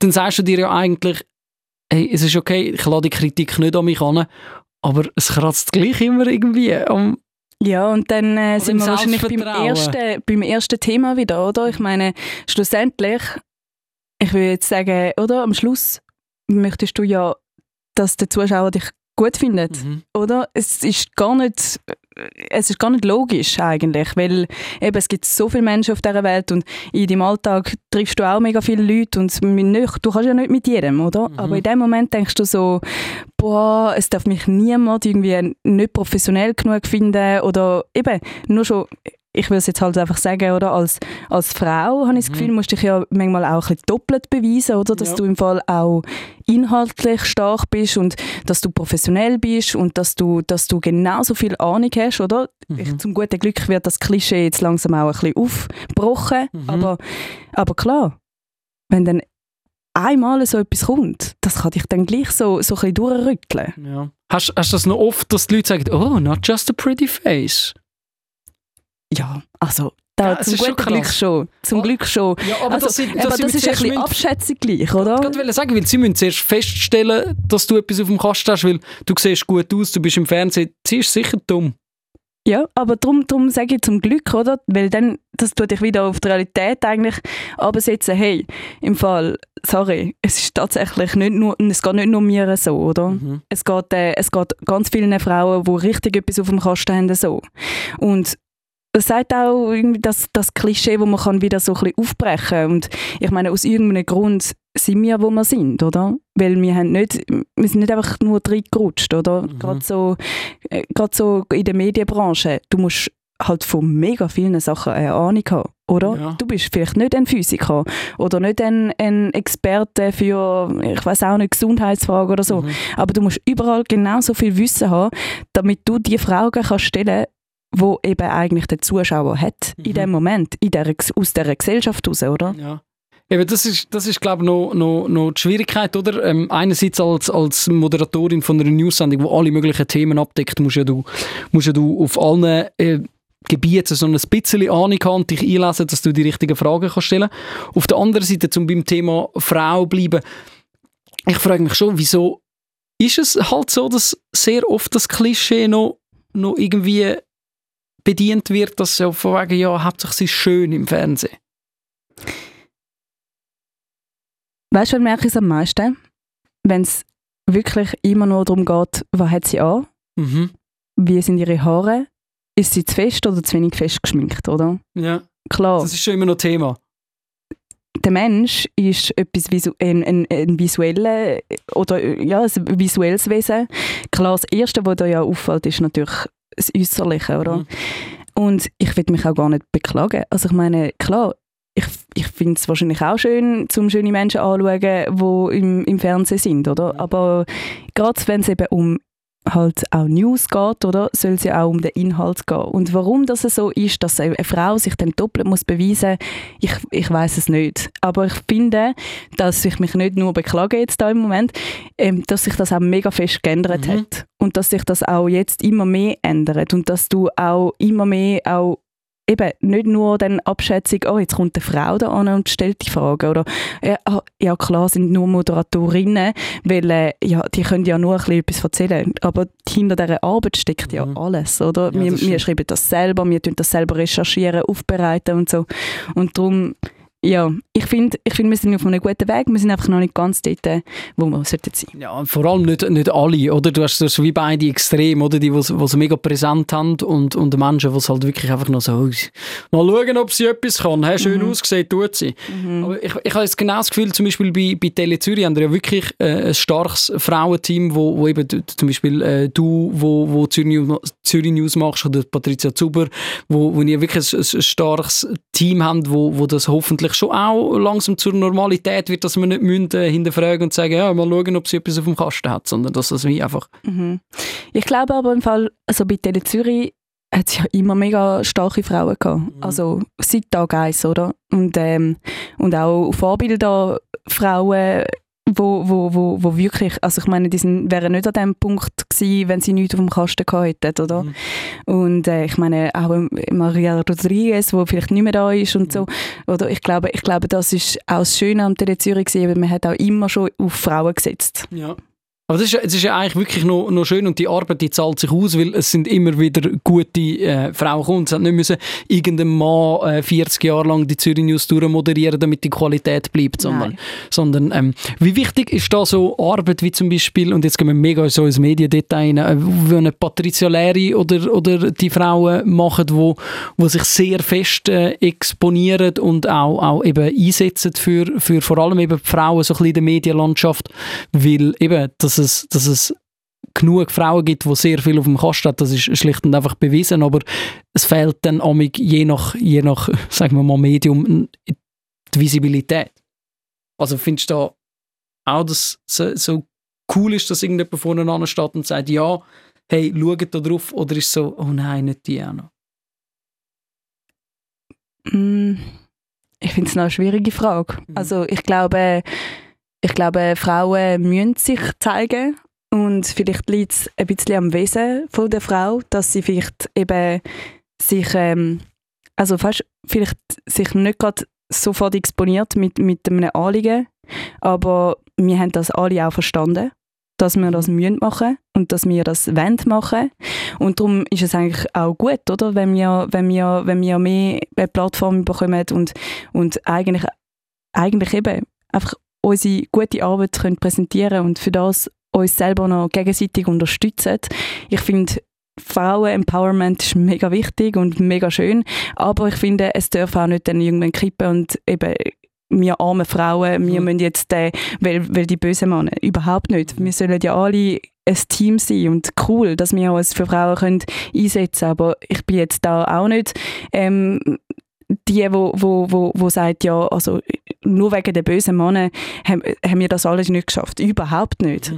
Speaker 2: dann sagst du dir ja eigentlich, hey, es ist okay, ich lade die Kritik nicht an mich an, aber es kratzt gleich immer irgendwie am...
Speaker 1: Ja, und dann äh, sind wir wahrscheinlich beim ersten, beim ersten Thema wieder, oder? Ich meine, schlussendlich, ich würde jetzt sagen, oder? Am Schluss möchtest du ja, dass der Zuschauer dich gut findet,
Speaker 2: Mhm.
Speaker 1: oder? Es ist gar nicht, es ist gar nicht logisch eigentlich, weil eben, es gibt so viele Menschen auf dieser Welt und in deinem Alltag triffst du auch mega viele Leute und nicht, du kannst ja nicht mit jedem, oder?
Speaker 2: Mhm.
Speaker 1: Aber in dem Moment denkst du so, boah, es darf mich niemand irgendwie nicht professionell genug finden oder eben nur schon, ich will es jetzt halt einfach sagen, oder als, als Frau habe ich das
Speaker 2: Mhm.
Speaker 1: Gefühl, musst du dich ja manchmal auch ein bisschen doppelt beweisen, oder? Dass
Speaker 2: Ja.
Speaker 1: du im Fall auch inhaltlich stark bist und dass du professionell bist und dass du, dass du genauso viel Ahnung hast, oder? Ich,
Speaker 2: Mhm.
Speaker 1: zum guten Glück wird das Klischee jetzt langsam auch ein bisschen aufgebrochen,
Speaker 2: Mhm.
Speaker 1: aber, aber klar, wenn dann einmal so etwas kommt, das kann dich dann gleich so, so ein bisschen durchrütteln.
Speaker 2: Ja. Hast, hast du das noch oft, dass die Leute sagen, oh, not just a pretty face?
Speaker 1: Ja, also da,
Speaker 2: Ja,
Speaker 1: zum
Speaker 2: schon.
Speaker 1: Glück schon. Zum
Speaker 2: Oh.
Speaker 1: Glück schon.
Speaker 2: Ja, aber
Speaker 1: also,
Speaker 2: das, sind-
Speaker 1: das,
Speaker 2: sind wir
Speaker 1: ist ein bisschen Abschätzung gleich, oder?
Speaker 2: Ich wollte sagen, weil sie müssen zuerst feststellen, dass du etwas auf dem Kasten hast, weil du siehst gut aus, du bist im Fernsehen. Sie ist sicher dumm.
Speaker 1: Ja, aber darum, darum sage ich zum Glück, oder? Weil dann, das tut dich wieder auf die Realität eigentlich absetzen. Hey, im Fall, sorry, es ist tatsächlich nicht nur, es geht nicht nur mir so, oder?
Speaker 2: Mhm.
Speaker 1: Es geht, äh, es geht ganz vielen Frauen, die richtig etwas auf dem Kasten haben, so. Und das sagt auch irgendwie das, das Klischee, wo man kann wieder so ein bisschen aufbrechen kann. Und ich meine, aus irgendeinem Grund sind wir, wo wir sind, oder? Weil wir haben nicht, wir sind nicht einfach nur reingerutscht, oder?
Speaker 2: Mhm.
Speaker 1: Gerade so, äh, gerade so in der Medienbranche. Du musst halt von mega vielen Sachen eine Ahnung haben, oder?
Speaker 2: Ja.
Speaker 1: Du bist vielleicht nicht ein Physiker oder nicht ein, ein Experte für, ich weiß auch nicht, Gesundheitsfragen oder so,
Speaker 2: Mhm.
Speaker 1: aber du musst überall genauso viel Wissen haben, damit du die Fragen kannst stellen wo eben eigentlich der Zuschauer hat, in
Speaker 2: Mhm.
Speaker 1: dem Moment, in der, aus dieser Gesellschaft raus, oder?
Speaker 2: Ja. Eben, das ist, das ist glaube ich, noch, noch, noch die Schwierigkeit, oder? Ähm, einerseits als, als Moderatorin von einer News-Sendung, die alle möglichen Themen abdeckt, musst ja du, musst ja du auf allen äh, Gebieten so ein bisschen Ahnung haben und dich einlesen, dass du die richtigen Fragen kannst stellen Auf der anderen Seite, zum beim Thema Frau bleiben, ich frage mich schon, wieso ist es halt so, dass sehr oft das Klischee noch, noch irgendwie bedient wird, dass so von wegen, ja, hauptsächlich ist schön im Fernsehen.
Speaker 1: Weißt du, wann merke ich es am meisten? Wenn es wirklich immer nur darum geht, was hat sie an,
Speaker 2: Mhm.
Speaker 1: wie sind ihre Haare, ist sie zu fest oder zu wenig fest geschminkt, oder?
Speaker 2: Ja.
Speaker 1: Klar,
Speaker 2: Das ist schon immer noch Thema.
Speaker 1: der Mensch ist etwas visu ein, ein, ein visuelle oder äh, ja, ein visuelles Wesen. Klar, das Erste, was da ja auffällt, ist natürlich das Äußerliche, oder?
Speaker 2: Mhm.
Speaker 1: Und ich will mich auch gar nicht beklagen. Also ich meine, klar, ich, ich finde es wahrscheinlich auch schön, zum schöne Menschen anzuschauen, die im, im Fernsehen sind, oder? Aber gerade wenn es eben um halt auch News geht, oder, soll es ja auch um den Inhalt gehen. Und warum das so ist, dass eine Frau sich dann doppelt muss beweisen, ich, ich weiß es nicht. Aber ich finde, dass ich mich nicht nur beklage jetzt da im Moment, ähm, dass sich das auch mega fest geändert
Speaker 2: Mhm.
Speaker 1: hat und dass sich das auch jetzt immer mehr ändert und dass du auch immer mehr auch eben nicht nur dann Abschätzung, oh, jetzt kommt eine Frau da an und stellt die Frage oder ja, ah, ja klar sind nur Moderatorinnen, weil äh, ja, die können ja nur ein bisschen etwas erzählen, aber hinter dieser Arbeit steckt ja
Speaker 2: Mhm.
Speaker 1: alles, oder?
Speaker 2: Ja,
Speaker 1: wir, wir schreiben das selber, wir tun das selber recherchieren, aufbereiten und so und darum ja, ich finde, ich find, wir sind auf einem guten Weg, wir sind einfach noch nicht ganz dort, äh, wo wir sollten sein.
Speaker 2: Ja, vor allem nicht, nicht alle, oder? Du hast das wie beide Extreme, oder? Die, die es mega präsent haben und, und die Menschen, die es halt wirklich einfach noch so, «Oh, mal schauen, ob sie etwas kann. Hey, schön
Speaker 1: Mhm.
Speaker 2: ausgesehen, tut sie. Aber ich, ich habe jetzt genau das Gefühl, zum Beispiel bei, bei Tele Zürich haben wir ja wirklich äh, ein starkes Frauenteam, wo, wo eben zum Beispiel äh, du, wo, wo Zürich, News- Zürich News machst, oder Patricia Zuber, wo, wo ihr wirklich ein, ein starkes Team habt, wo, wo das hoffentlich schon auch langsam zur Normalität wird, dass wir nicht müssen, äh, hinterfragen und sagen, ja, mal schauen, ob sie etwas auf dem Kasten hat, sondern dass das wie einfach...
Speaker 1: Mhm. Ich glaube aber im Fall, also bei Tele Zürich hat es ja immer mega starke Frauen gehabt. Also seit Tag eins, oder? Und, ähm, und auch Vorbilder Frauen, wo, wo, wo, wo wirklich, also ich meine, die sind, wären nicht an dem Punkt gewesen, wenn sie nichts auf dem Kasten gehabt hätten, oder?
Speaker 2: Mhm.
Speaker 1: Und äh, ich meine, auch Maria Rodriguez, wo vielleicht nicht mehr da ist und so. Oder ich glaube, ich glaube, das ist auch das Schöne am Tele Zürich gewesen, man hat auch immer schon auf Frauen gesetzt.
Speaker 2: Ja. Aber das ist, es ist ja eigentlich wirklich noch, noch schön und die Arbeit die zahlt sich aus, weil es sind immer wieder gute äh, Frauen gekommen. Es hat nicht müssen irgendein Mann äh, 40 Jahre lang die Zürich News moderieren, damit die Qualität bleibt, sondern,
Speaker 1: Nein.
Speaker 2: sondern ähm, wie wichtig ist da so Arbeit wie zum Beispiel, und jetzt gehen wir mega so ins Mediendetail rein, äh, wie eine Patricia Leri oder, oder die Frauen machen, wo, wo sich sehr fest äh, exponieren und auch, auch eben einsetzen für, für vor allem eben die Frauen so ein bisschen in der Medienlandschaft, weil eben, dass es, dass es genug Frauen gibt, die sehr viel auf dem Kasten haben, das ist schlicht und einfach bewiesen, aber es fehlt dann amig je nach, je nach, sagen wir mal, Medium die Visibilität. Also findest du da auch, dass es so, cool ist, dass irgendjemand vorne steht und sagt, ja, hey, schaut da drauf, oder ist es so, oh nein, nicht die auch noch?
Speaker 1: Mm, Ich finde es eine schwierige Frage.
Speaker 2: Mhm.
Speaker 1: Also ich glaube, ich glaube, Frauen müssen sich zeigen und vielleicht liegt es ein bisschen am Wesen von der Frau, dass sie vielleicht eben sich, ähm, also fast vielleicht sich nicht gerade sofort exponiert mit, mit einem Anliegen, aber wir haben das alle auch verstanden, dass wir das müssen und dass wir das wollen machen. Und darum ist es eigentlich auch gut, oder, wenn wir, wenn wir, wenn wir mehr eine Plattform bekommen und, und eigentlich, eigentlich eben einfach unsere gute Arbeit können präsentieren und für das uns selber noch gegenseitig unterstützen. Ich finde, Frauen-Empowerment ist mega wichtig und mega schön, aber ich finde, es darf auch nicht dann irgendwann kippen und eben wir armen Frauen, wir
Speaker 2: Mhm.
Speaker 1: müssen jetzt, äh, weil, weil die bösen Männer, überhaupt nicht. Wir sollen ja alle ein Team sein und cool, dass wir uns für Frauen können einsetzen können. Aber ich bin jetzt da auch nicht ähm, die, wo, wo, wo, wo sagt, ja, also nur wegen der bösen Männer haben, haben wir das alles nicht geschafft. Überhaupt nicht.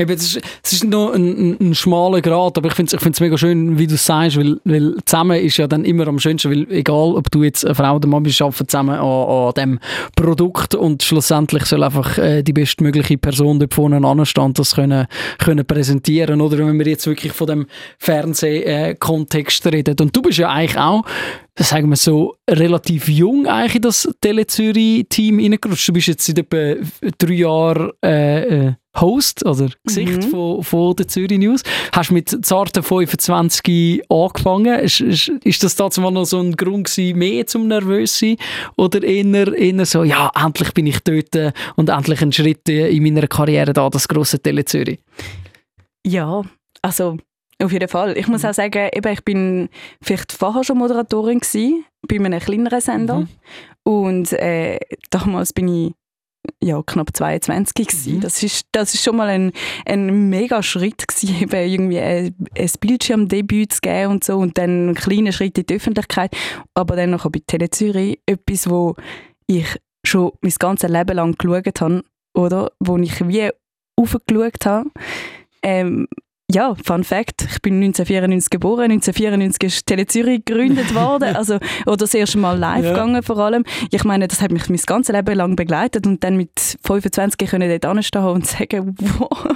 Speaker 2: Eben, es, ist, es ist noch ein, ein, ein schmaler Grad, aber ich finde es ich mega schön, wie du es sagst, weil, weil zusammen ist ja dann immer am schönsten, weil egal, ob du jetzt eine Frau oder Mann bist, arbeiten zusammen an, an dem Produkt und schlussendlich soll einfach äh, die bestmögliche Person dort vorne anstehen und das können, können präsentieren, oder wenn wir jetzt wirklich von dem Fernseh-Kontext reden. Und du bist ja eigentlich auch sagen wir so, relativ jung eigentlich in das Tele-Zürich-Team reingerutscht. Du bist jetzt seit etwa drei Jahren äh, äh, Host oder Gesicht
Speaker 1: Mhm.
Speaker 2: von, von der Zürich News. Hast mit zarten 25 angefangen. Ist, ist, ist das dazu noch so ein Grund gewesen, mehr zum nervös sein? Oder eher, eher so, ja, endlich bin ich dort äh, und endlich ein Schritt äh, in meiner Karriere da, das grosse Tele-Zürich?
Speaker 1: Ja, also auf jeden Fall. Ich muss auch sagen, eben, ich bin vielleicht vorher schon Moderatorin gewesen, bei einem kleineren Sender.
Speaker 2: Mhm.
Speaker 1: Und äh, damals bin ich ja, knapp 22 gewesen.
Speaker 2: Mhm.
Speaker 1: Das, ist, das ist schon mal ein, ein mega Schritt gewesen, eben irgendwie ein, ein Bildschirmdebüt zu geben und so und dann einen kleinen Schritt in die Öffentlichkeit. Aber dann noch bei Tele Zürich etwas, wo ich schon mein ganzes Leben lang geschaut habe, oder? Wo ich wie aufgeschaut habe. Ähm, ja, Fun Fact, ich bin 1994 geboren, 1994 ist Tele Zürich gegründet worden, also, oder das erste Mal live
Speaker 2: Ja.
Speaker 1: gegangen vor allem. Ich meine, das hat mich mein ganzes Leben lang begleitet und dann mit 25 können dort anstehen und sagen, wow,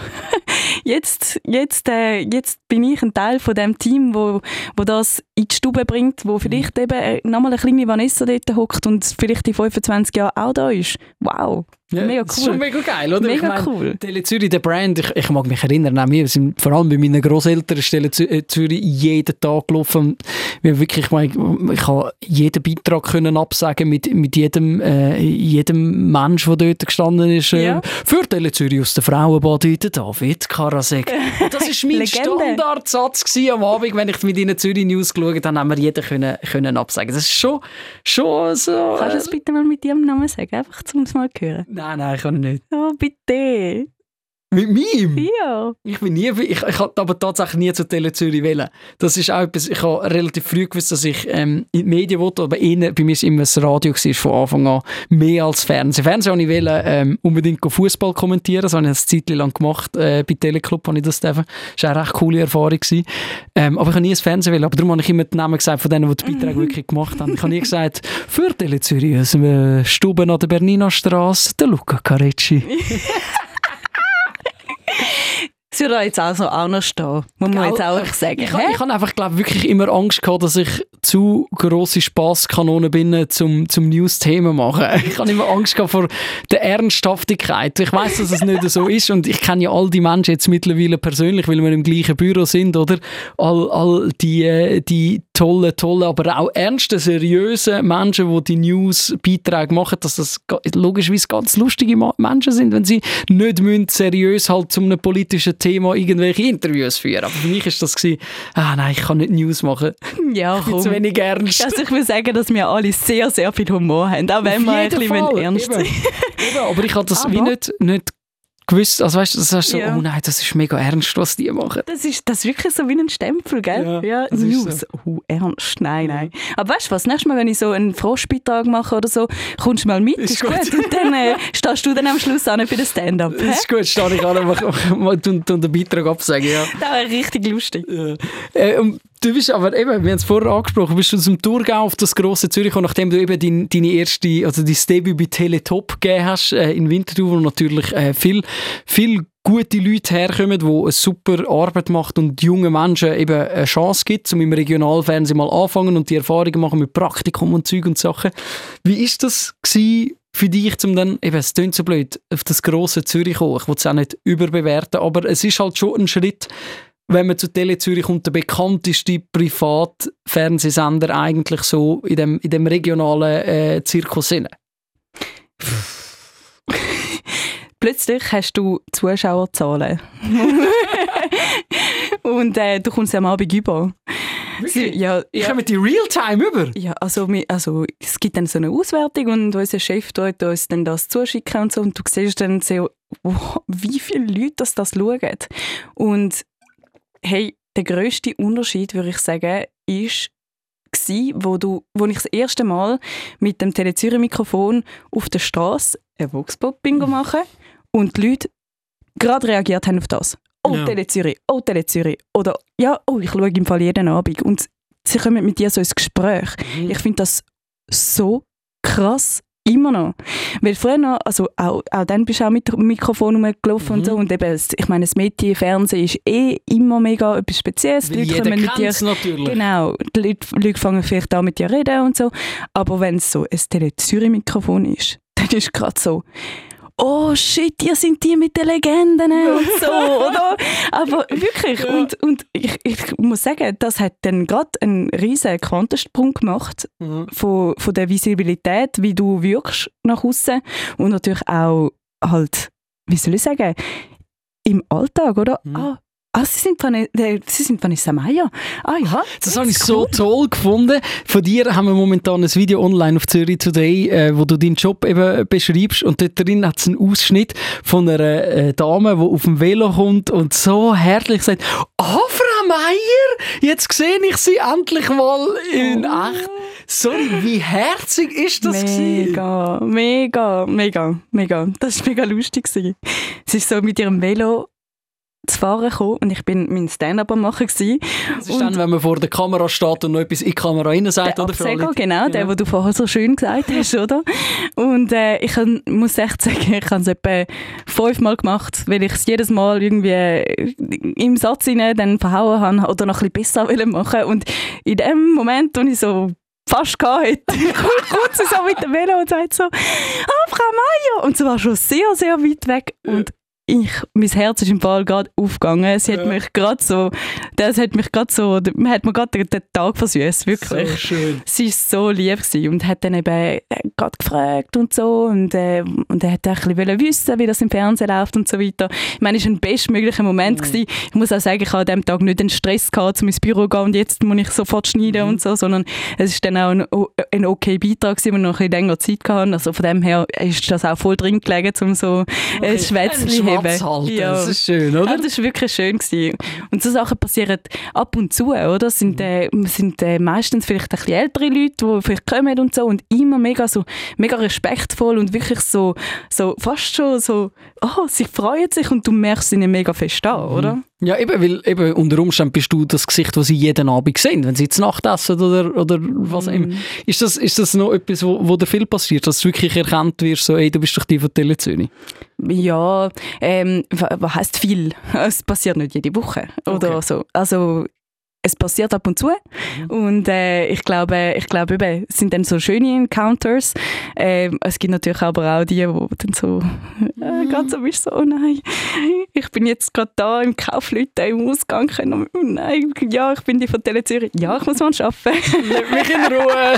Speaker 1: jetzt, jetzt, äh, jetzt bin ich ein Teil von dem Team, wo, wo das in die Stube bringt, wo vielleicht eben äh, nochmal eine kleine Vanessa dort hockt und vielleicht in 25 Jahren auch da ist. Wow, mega
Speaker 2: Das ist schon
Speaker 1: cool.
Speaker 2: mega geil, oder? ich
Speaker 1: Mega
Speaker 2: meine,
Speaker 1: cool.
Speaker 2: Tele Zürich, der Brand, ich, ich mag mich erinnern, auch wir sind vor allem bei meinen Großeltern ist Tele äh, Zürich jeden Tag gelaufen. Wir wirklich, ich, meine, ich habe jeden Beitrag können absagen mit, mit jedem, äh, jedem Mensch, der dort gestanden ist. Äh,
Speaker 1: Ja.
Speaker 2: Für Tele Zürich aus der Frauenbad heute David Karasek. Und das war mein. Standardsatz am Abend, wenn ich mit ihnen Zürich News geschaut habe, haben wir jeden können, können absagen. Das ist schon, schon so...
Speaker 1: Kannst du
Speaker 2: äh,
Speaker 1: es bitte mal mit ihrem Namen sagen, einfach zum es mal zu hören?
Speaker 2: Nein, nein, ich kann nicht.
Speaker 1: Oh, bitte.
Speaker 2: Mit mir?
Speaker 1: Ja.
Speaker 2: Ich bin nie, ich, ich habe aber tatsächlich nie zu Tele Zürich wählen. Das ist auch etwas, ich habe relativ früh gewusst, dass ich ähm, in die Medien wollte, aber eher, bei mir war immer das Radio gewesen, von Anfang an, mehr als Fernsehen. Fernsehen habe ich wählen, ähm, unbedingt Fußball kommentieren, das habe ich eine Zeit lang gemacht, äh, bei Teleclub habe ich das dürfen. Das war eine recht coole Erfahrung. Gewesen. Ähm, aber ich habe nie das Fernsehen wählen, aber darum habe ich immer den Namen gesagt von denen, die die Beiträge wirklich gemacht haben. Ich habe nie gesagt, für Tele Zürich dem äh, Stuben an der Bernina Straße, der Luca Carecci.
Speaker 1: Es würde jetzt also auch noch stehen, muss man jetzt auch sagen.
Speaker 2: Ich,
Speaker 1: hä?
Speaker 2: ich habe einfach, glaube wirklich immer Angst gehabt, dass ich zu grosse Spasskanone bin, zum, zum News-Thema machen. Ich habe immer Angst gehabt vor der Ernsthaftigkeit. Ich weiß, dass es nicht so ist und ich kenne ja all die Menschen jetzt mittlerweile persönlich, weil wir im gleichen Büro sind, oder? All, all die, äh, die tollen, tollen, aber auch ernsten, seriösen Menschen, die die News-Beiträge machen, dass das logischerweise ganz lustige Menschen sind, wenn sie nicht müssen seriös halt zu einem politischen Thema irgendwelche Interviews führen. Aber für mich ist das gewesen, ah nein, ich kann nicht News machen.
Speaker 1: ja,
Speaker 2: bin zu
Speaker 1: komm.
Speaker 2: wenig ernst.
Speaker 1: Also ich will sagen, dass wir alle sehr, sehr viel Humor haben, auch wenn
Speaker 2: Auf
Speaker 1: wir ein bisschen ernst sind.
Speaker 2: Eben, aber ich habe das wie
Speaker 1: Aber-
Speaker 2: nicht, nicht gewusst. Also weißt du, das heißt so,
Speaker 1: Ja.
Speaker 2: oh nein, das ist mega ernst, was die machen.
Speaker 1: Das ist, das ist wirklich so wie ein Stempel, gell?
Speaker 2: Ja, das ist
Speaker 1: News. Oh, ernst? Nein, nein. Aber weißt du was, nächstes Mal, wenn ich so einen Froschbeitrag mache oder so, kommst du mal mit,
Speaker 2: Ist
Speaker 1: ist,
Speaker 2: gut.
Speaker 1: gut. Und dann äh, stehst du dann am Schluss an für den Stand-up.
Speaker 2: ist gut, stehe ich an, tun den Beitrag absagen, ja.
Speaker 1: Das wäre richtig lustig.
Speaker 2: Äh, und du bist aber eben, wir haben es vorher angesprochen, bist du aus dem Thurgau auf das grosse Zürich gekommen, nachdem du eben dein, deine erste, also dein Debüt bei Teletop gegeben hast, äh, in Winterthur, wo natürlich äh, viel, viel gute Leute herkommen, die eine super Arbeit machen und jungen Menschen eben eine Chance gibt, um im Regionalfernsehen mal anfangen und die Erfahrungen machen mit Praktikum und Zeug und Sachen. Wie ist das gewesen für dich, um dann, eben, es klingt so blöd, auf das grosse Zürich kommen? Ich will es auch nicht überbewerten, aber es ist halt schon ein Schritt, wenn man zu Tele Zürich kommt, der bekannteste Privatfernsehsender eigentlich so in dem, in dem regionalen äh, Zirkus sind.
Speaker 1: Plötzlich hast du Zuschauerzahlen. Und äh, du kommst am Abend über. Sie, ja,
Speaker 2: Ich
Speaker 1: ja,
Speaker 2: komme die Realtime über.
Speaker 1: ja also, also es gibt dann so eine Auswertung und unser Chef tut uns dann das zuschicken und so und du siehst dann so, wow, wie viele Leute das, das schauen. Und hey, der grösste Unterschied, würde ich sagen, ist gsi, wo, du, wo ich das erste Mal mit dem Tele Zürich Mikrofon auf der Straße ein Voxpop-Bingo mache und die Leute gerade reagiert haben auf das. Oh,
Speaker 2: Ja.
Speaker 1: Tele Zürich, oh, Tele Zürich. Oder ja, oh, ich schaue im Fall jeden Abend. Und sie kommen mit dir so ins Gespräch.
Speaker 2: Mhm.
Speaker 1: Ich finde das so krass. Immer noch. Weil früher noch, also auch, auch dann bist du auch mit dem Mikrofon rumgelaufen und
Speaker 2: Mhm.
Speaker 1: so. Und eben, das- ich meine, das Medien, Fernsehen ist eh immer mega etwas Spezielles. Die Leute kommen mit dir
Speaker 2: es natürlich.
Speaker 1: Genau, die Leute, Leute fangen vielleicht an mit dir reden und so. Aber wenn es so ein Tele-Zürich-Mikrofon ist, dann ist gerade so, oh shit, ihr sind die mit den Legenden und so, oder? Aber wirklich,
Speaker 2: Ja.
Speaker 1: und, und ich, ich muss sagen, das hat dann gerade einen riesen Quantensprung gemacht
Speaker 2: Mhm.
Speaker 1: von, von der Visibilität, wie du wirkst nach außen und natürlich auch halt, wie soll ich sagen, im Alltag, oder?
Speaker 2: Mhm.
Speaker 1: Ah, ah, sie sind, Van äh, sie sind Vanessa Meyer. Ah ja,
Speaker 2: Das habe ich so toll gefunden. Von dir haben wir momentan ein Video online auf Zürich Today, äh, wo du deinen Job eben beschreibst und dort drin hat es einen Ausschnitt von einer äh, Dame, die auf dem Velo kommt und so herzlich sagt, «Ah, Frau Meier, jetzt sehe ich Sie endlich mal in
Speaker 1: Oh.
Speaker 2: echt.» Sorry, wie herzig ist das gewesen?
Speaker 1: Mega, mega, mega, mega. Das war mega lustig. Sie ist so mit ihrem Velo zu fahren gekommen und ich bin mein Stand-up am machen gewesen.
Speaker 2: Das ist dann, wenn man vor der Kamera steht und noch etwas in die Kamera rein sagt,
Speaker 1: Der
Speaker 2: oder? Die-
Speaker 1: genau, der,
Speaker 2: Ja.
Speaker 1: den du vorher so schön gesagt hast, oder? Und äh, ich muss echt sagen, ich habe es etwa fünfmal gemacht, weil ich es jedes Mal irgendwie äh, im Satz hinein dann verhauen habe oder noch ein bisschen besser machen Und in dem Moment, wo ich so fast gehabt sie so mit dem Velo und sagt so, ah, Frau Meier! Und sie war schon sehr, sehr weit weg. Und ich, mein Herz ist im Fall gerade aufgegangen. Sie hat
Speaker 2: Ja.
Speaker 1: mich gerade so, das hat mich gerade so, hat mir gerade den, Tag versüßt, wirklich.
Speaker 2: So schön.
Speaker 1: Sie war so lieb gewesen und hat dann eben äh, gerade gefragt und so und, äh, und er hat auch ein bisschen wissen, wie das im Fernsehen läuft und so weiter. Ich meine, es war ein bestmöglicher Moment.
Speaker 2: Mhm.
Speaker 1: Gewesen. Ich muss auch sagen, ich habe an diesem Tag nicht den Stress gehabt, um ins Büro zu gehen und jetzt muss ich sofort schneiden
Speaker 2: Mhm.
Speaker 1: und so, sondern es ist dann auch ein, ein okay Beitrag gewesen, wo wir noch ein bisschen länger Zeit hatten. Also von dem her ist das auch voll drin gelegen, um so ein Schwätzchen
Speaker 2: Schwatz halten,
Speaker 1: Ja.
Speaker 2: das ist schön,
Speaker 1: Ja,
Speaker 2: oder?
Speaker 1: das war wirklich schön. Gewesen. Und so Sachen passieren ab und zu, oder? Es sind, äh, sind äh, meistens vielleicht ein bisschen ältere Leute, die vielleicht kommen und so und immer mega so mega respektvoll und wirklich so, so fast schon so, oh, sie freuen sich und du merkst ihnen mega fest an, oder?
Speaker 2: Ja, eben, weil eben unter Umständen bist du das Gesicht, das sie jeden Abend sehen, wenn sie zu Nacht essen oder, oder was immer. Ist das, ist das noch etwas, wo, wo dir viel passiert, dass du wirklich erkannt wirst, so, ey, du bist doch die von Tele Zürich?
Speaker 1: Ja, ähm, wa- was heißt viel? Es passiert nicht jede Woche oder
Speaker 2: Okay.
Speaker 1: so. Also es passiert ab und zu und äh, ich glaube, ich glaube eben, es sind dann so schöne Encounters. Ähm, es gibt natürlich aber auch die, wo dann so äh, ganz so bist so, oh nein, ich bin jetzt gerade da im Kaufleute im Ausgang, können- oh nein, ja, ich bin die von Tele Zürich, ja, ich muss mal arbeiten.
Speaker 2: Lass mich in Ruhe!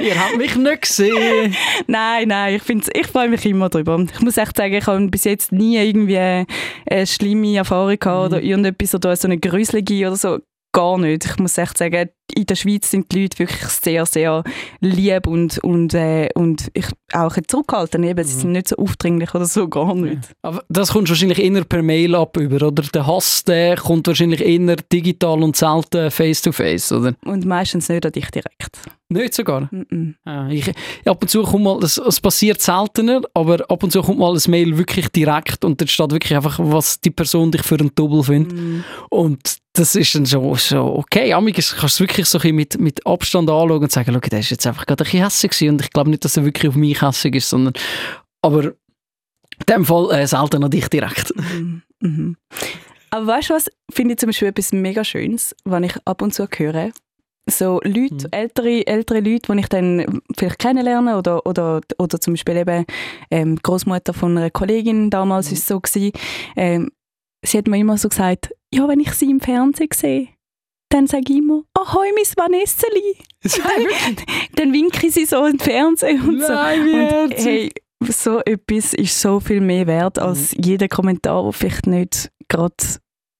Speaker 2: Ihr habt mich nicht gesehen!
Speaker 1: Nein, nein, ich, find's, ich freue mich immer drüber. Ich muss echt sagen, ich habe bis jetzt nie irgendwie eine schlimme Erfahrung gehabt oder irgendetwas oder so eine gruselige oder so. Gar nicht. Ich muss echt sagen, in der Schweiz sind die Leute wirklich sehr, sehr lieb und, und, äh, und ich auch ein zurückhaltend. Eben, Sie sind nicht so aufdringlich oder so, gar nicht.
Speaker 2: Aber das kommt wahrscheinlich eher per Mail ab über, oder? Der Hass, der kommt wahrscheinlich eher digital und selten face-to-face, oder?
Speaker 1: Und meistens nicht an dich direkt.
Speaker 2: Nicht sogar?
Speaker 1: Mm-mm.
Speaker 2: Ah, ich, ab und zu kommt mal, es passiert seltener, aber ab und zu kommt mal ein Mail wirklich direkt und dann steht wirklich einfach, was die Person dich für einen Double findet.
Speaker 1: Mm.
Speaker 2: Und das ist dann so, so okay, amigs kannst du es wirklich so ein mit, mit Abstand anschauen und sagen, schau, der ist jetzt einfach gerade ein bisschen hässig gewesen und ich glaube nicht, dass er wirklich auf mich hässig ist, sondern, aber in dem Fall äh, selten an dich direkt.
Speaker 1: Mhm. Mhm. Aber weißt du was, finde ich zum Beispiel etwas mega Schönes, wenn ich ab und zu höre. So Leute,
Speaker 2: Mhm.
Speaker 1: ältere, ältere Leute, die ich dann vielleicht kennenlerne oder, oder, oder zum Beispiel eben ähm, die Großmutter von einer Kollegin damals
Speaker 2: Mhm.
Speaker 1: ist so gewesen, ähm, sie hat mir immer so gesagt, ja, wenn ich sie im Fernsehen sehe, dann sage ich immer, ahoi, Miss Vanesseli. Dann, dann winke ich sie so im Fernsehen und so.
Speaker 2: Nein,
Speaker 1: Und hey, so etwas ist so viel mehr wert als
Speaker 2: Mhm.
Speaker 1: jeder Kommentar, der vielleicht nicht gerade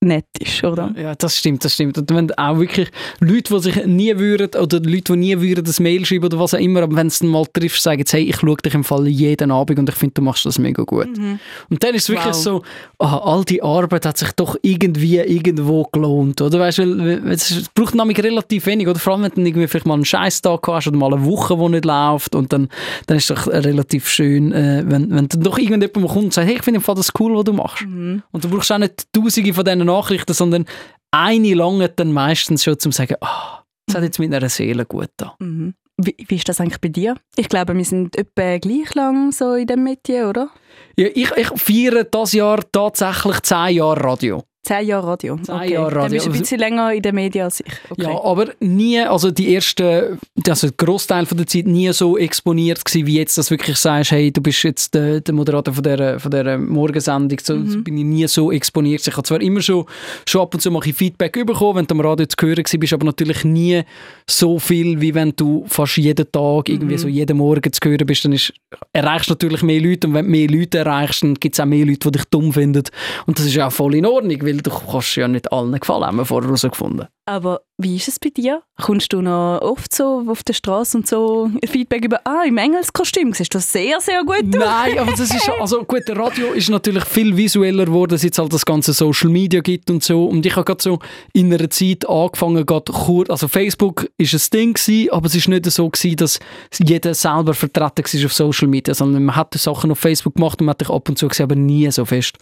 Speaker 1: nett ist, oder?
Speaker 2: Ja, das stimmt, das stimmt. Und wenn auch wirklich Leute, die sich nie würden, oder Leute, die nie würden das Mail schreiben oder was auch immer, aber wenn es dann mal triffst, sagen hey, ich schaue dich im Fall jeden Abend und ich finde, du machst das mega gut. Und dann ist es wirklich
Speaker 1: Wow.
Speaker 2: so, ah, all die Arbeit hat sich doch irgendwie irgendwo gelohnt, oder? Weißt du, es braucht nämlich relativ wenig, oder? Vor allem, wenn du irgendwie vielleicht mal einen Scheißtag hast oder mal eine Woche, die nicht läuft und dann, dann ist es doch relativ schön, äh, wenn, wenn dann doch irgendjemand kommt und sagt, hey, ich finde im Fall das cool, was du machst. Und du brauchst auch nicht tausende von diesen Nachrichten, sondern eine lange dann meistens schon, zum zu sagen, ah, das hat jetzt mit einer Seele gut da.
Speaker 1: Mhm. Wie, wie ist das eigentlich bei dir? Ich glaube, wir sind etwa gleich lang so in dem Metier, oder?
Speaker 2: Ja, ich, ich feiere das Jahr tatsächlich zehn Jahre Radio.
Speaker 1: Zehn Jahre Radio.
Speaker 2: Zehn Jahre
Speaker 1: Dann
Speaker 2: Radio.
Speaker 1: bist du ein bisschen länger in den Medien als ich. Okay.
Speaker 2: Ja, aber nie, also die ersten, also der Großteil von der Zeit nie so exponiert gewesen, wie jetzt, dass du wirklich sagst, hey, du bist jetzt der, der Moderator von dieser, von dieser Morgensendung, so
Speaker 1: Mhm.
Speaker 2: bin ich nie so exponiert. Ich habe zwar immer schon, schon ab und zu mal Feedback bekommen, wenn du am Radio zu hören warst, aber natürlich nie so viel, wie wenn du fast jeden Tag, irgendwie
Speaker 1: Mhm.
Speaker 2: so jeden Morgen zu hören bist, dann ist, erreichst du natürlich mehr Leute und wenn du mehr Leute erreichst, dann gibt es auch mehr Leute, die dich dumm finden und das ist ja auch voll in Ordnung, weil du kannst ja nicht allen gefallen, haben wir vorher herausgefunden.
Speaker 1: Aber wie ist es bei dir? Kommst du noch oft so auf der Straße und so Feedback über, ah, im Engelskostüm siehst du sehr, sehr gut aus.
Speaker 2: Nein, aber das ist also gut, der Radio ist natürlich viel visueller geworden, seit es halt das ganze Social Media gibt und so. Und ich habe gerade so in einer Zeit angefangen, gerade kurz, also Facebook ist ein Ding gewesen, aber es ist nicht so gewesen, dass jeder selber vertreten war auf Social Media, sondern man hat Sachen auf Facebook gemacht und man hat dich ab und zu gesehen, aber nie so fest.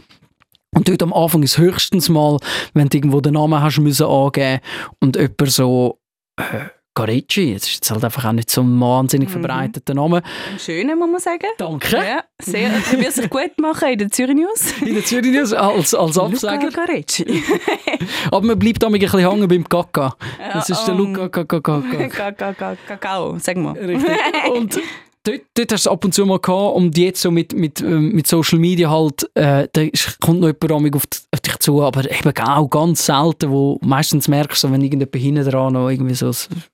Speaker 2: Und dort am Anfang ist höchstens mal, wenn du irgendwo den Namen hast müssen angeben und jemand so äh, Garecci, das ist jetzt halt einfach auch nicht so ein wahnsinnig
Speaker 1: Mhm.
Speaker 2: verbreiteter Name.
Speaker 1: Ein schöner, muss man sagen.
Speaker 2: Danke.
Speaker 1: Ja, sehr. Er wird sich gut machen in den Zürich News.
Speaker 2: in der Zürich News als, als
Speaker 1: Luca
Speaker 2: Absager.
Speaker 1: Garecci.
Speaker 2: Aber man bleibt damit ein bisschen hängen beim Kaka. Das ist der Luca Kaka Kaka.
Speaker 1: Ka- ka- ka- Kakao, sag mal.
Speaker 2: Richtig. Und dort, dort hast du es ab und zu mal gehabt und jetzt so mit, mit, ähm, mit Social Media halt, äh, da kommt noch jemand auf, auf dich zu, aber eben auch ganz selten, wo meistens merkst du, wenn irgendjemand hinten dran noch irgendwie so,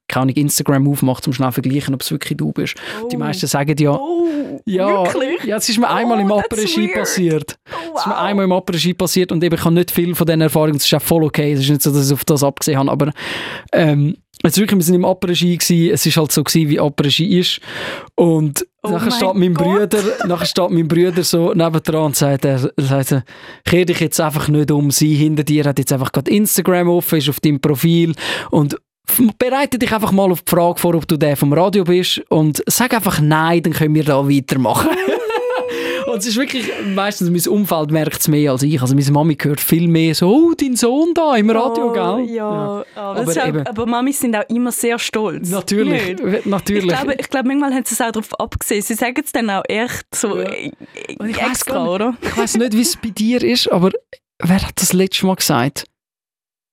Speaker 2: keine Instagram aufmacht, um schnell zu vergleichen, ob es wirklich du bist. Die meisten sagen ja,
Speaker 1: Oh,
Speaker 2: ja,
Speaker 1: wirklich?
Speaker 2: ja, es ist mir einmal im
Speaker 1: Oh,
Speaker 2: Après-Ski
Speaker 1: weird.
Speaker 2: passiert.
Speaker 1: Oh,
Speaker 2: Es ist mir
Speaker 1: wow.
Speaker 2: einmal im Après-Ski passiert und eben, ich habe nicht viel von diesen Erfahrungen, das ist auch voll okay, es ist nicht so, dass ich auf das abgesehen habe, aber ähm, es ist wirklich, wir sind im gewesen, es ist halt so gewesen, wie Après-Ski ist und
Speaker 1: Oh
Speaker 2: nachher steht mein
Speaker 1: Gott.
Speaker 2: Bruder, nachher steht mein Bruder so nebendran und sagt, er, er sagt, so, kehr dich jetzt einfach nicht um, sie hinter dir hat jetzt einfach gerade Instagram offen, ist auf deinem Profil und bereite dich einfach mal auf die Frage vor, ob du der vom Radio bist und sag einfach nein, dann können wir da weitermachen. Und es ist wirklich, meistens mein Umfeld merkt es mehr als ich. Also meine Mami hört viel mehr so, oh, dein Sohn da im Radio,
Speaker 1: oh,
Speaker 2: gell?
Speaker 1: Ja, Aber,
Speaker 2: Aber
Speaker 1: das ist auch,
Speaker 2: eben-
Speaker 1: aber Mamis sind auch immer sehr stolz.
Speaker 2: Natürlich,
Speaker 1: Nicht?
Speaker 2: natürlich.
Speaker 1: Ich glaube, ich glaube, manchmal haben sie es auch darauf abgesehen. Sie sagen es dann auch echt so
Speaker 2: Ja.
Speaker 1: äh,
Speaker 2: Und ich weiss
Speaker 1: extra, oder?
Speaker 2: Ich weiß nicht, wie es bei dir ist, aber wer hat das letzte Mal gesagt?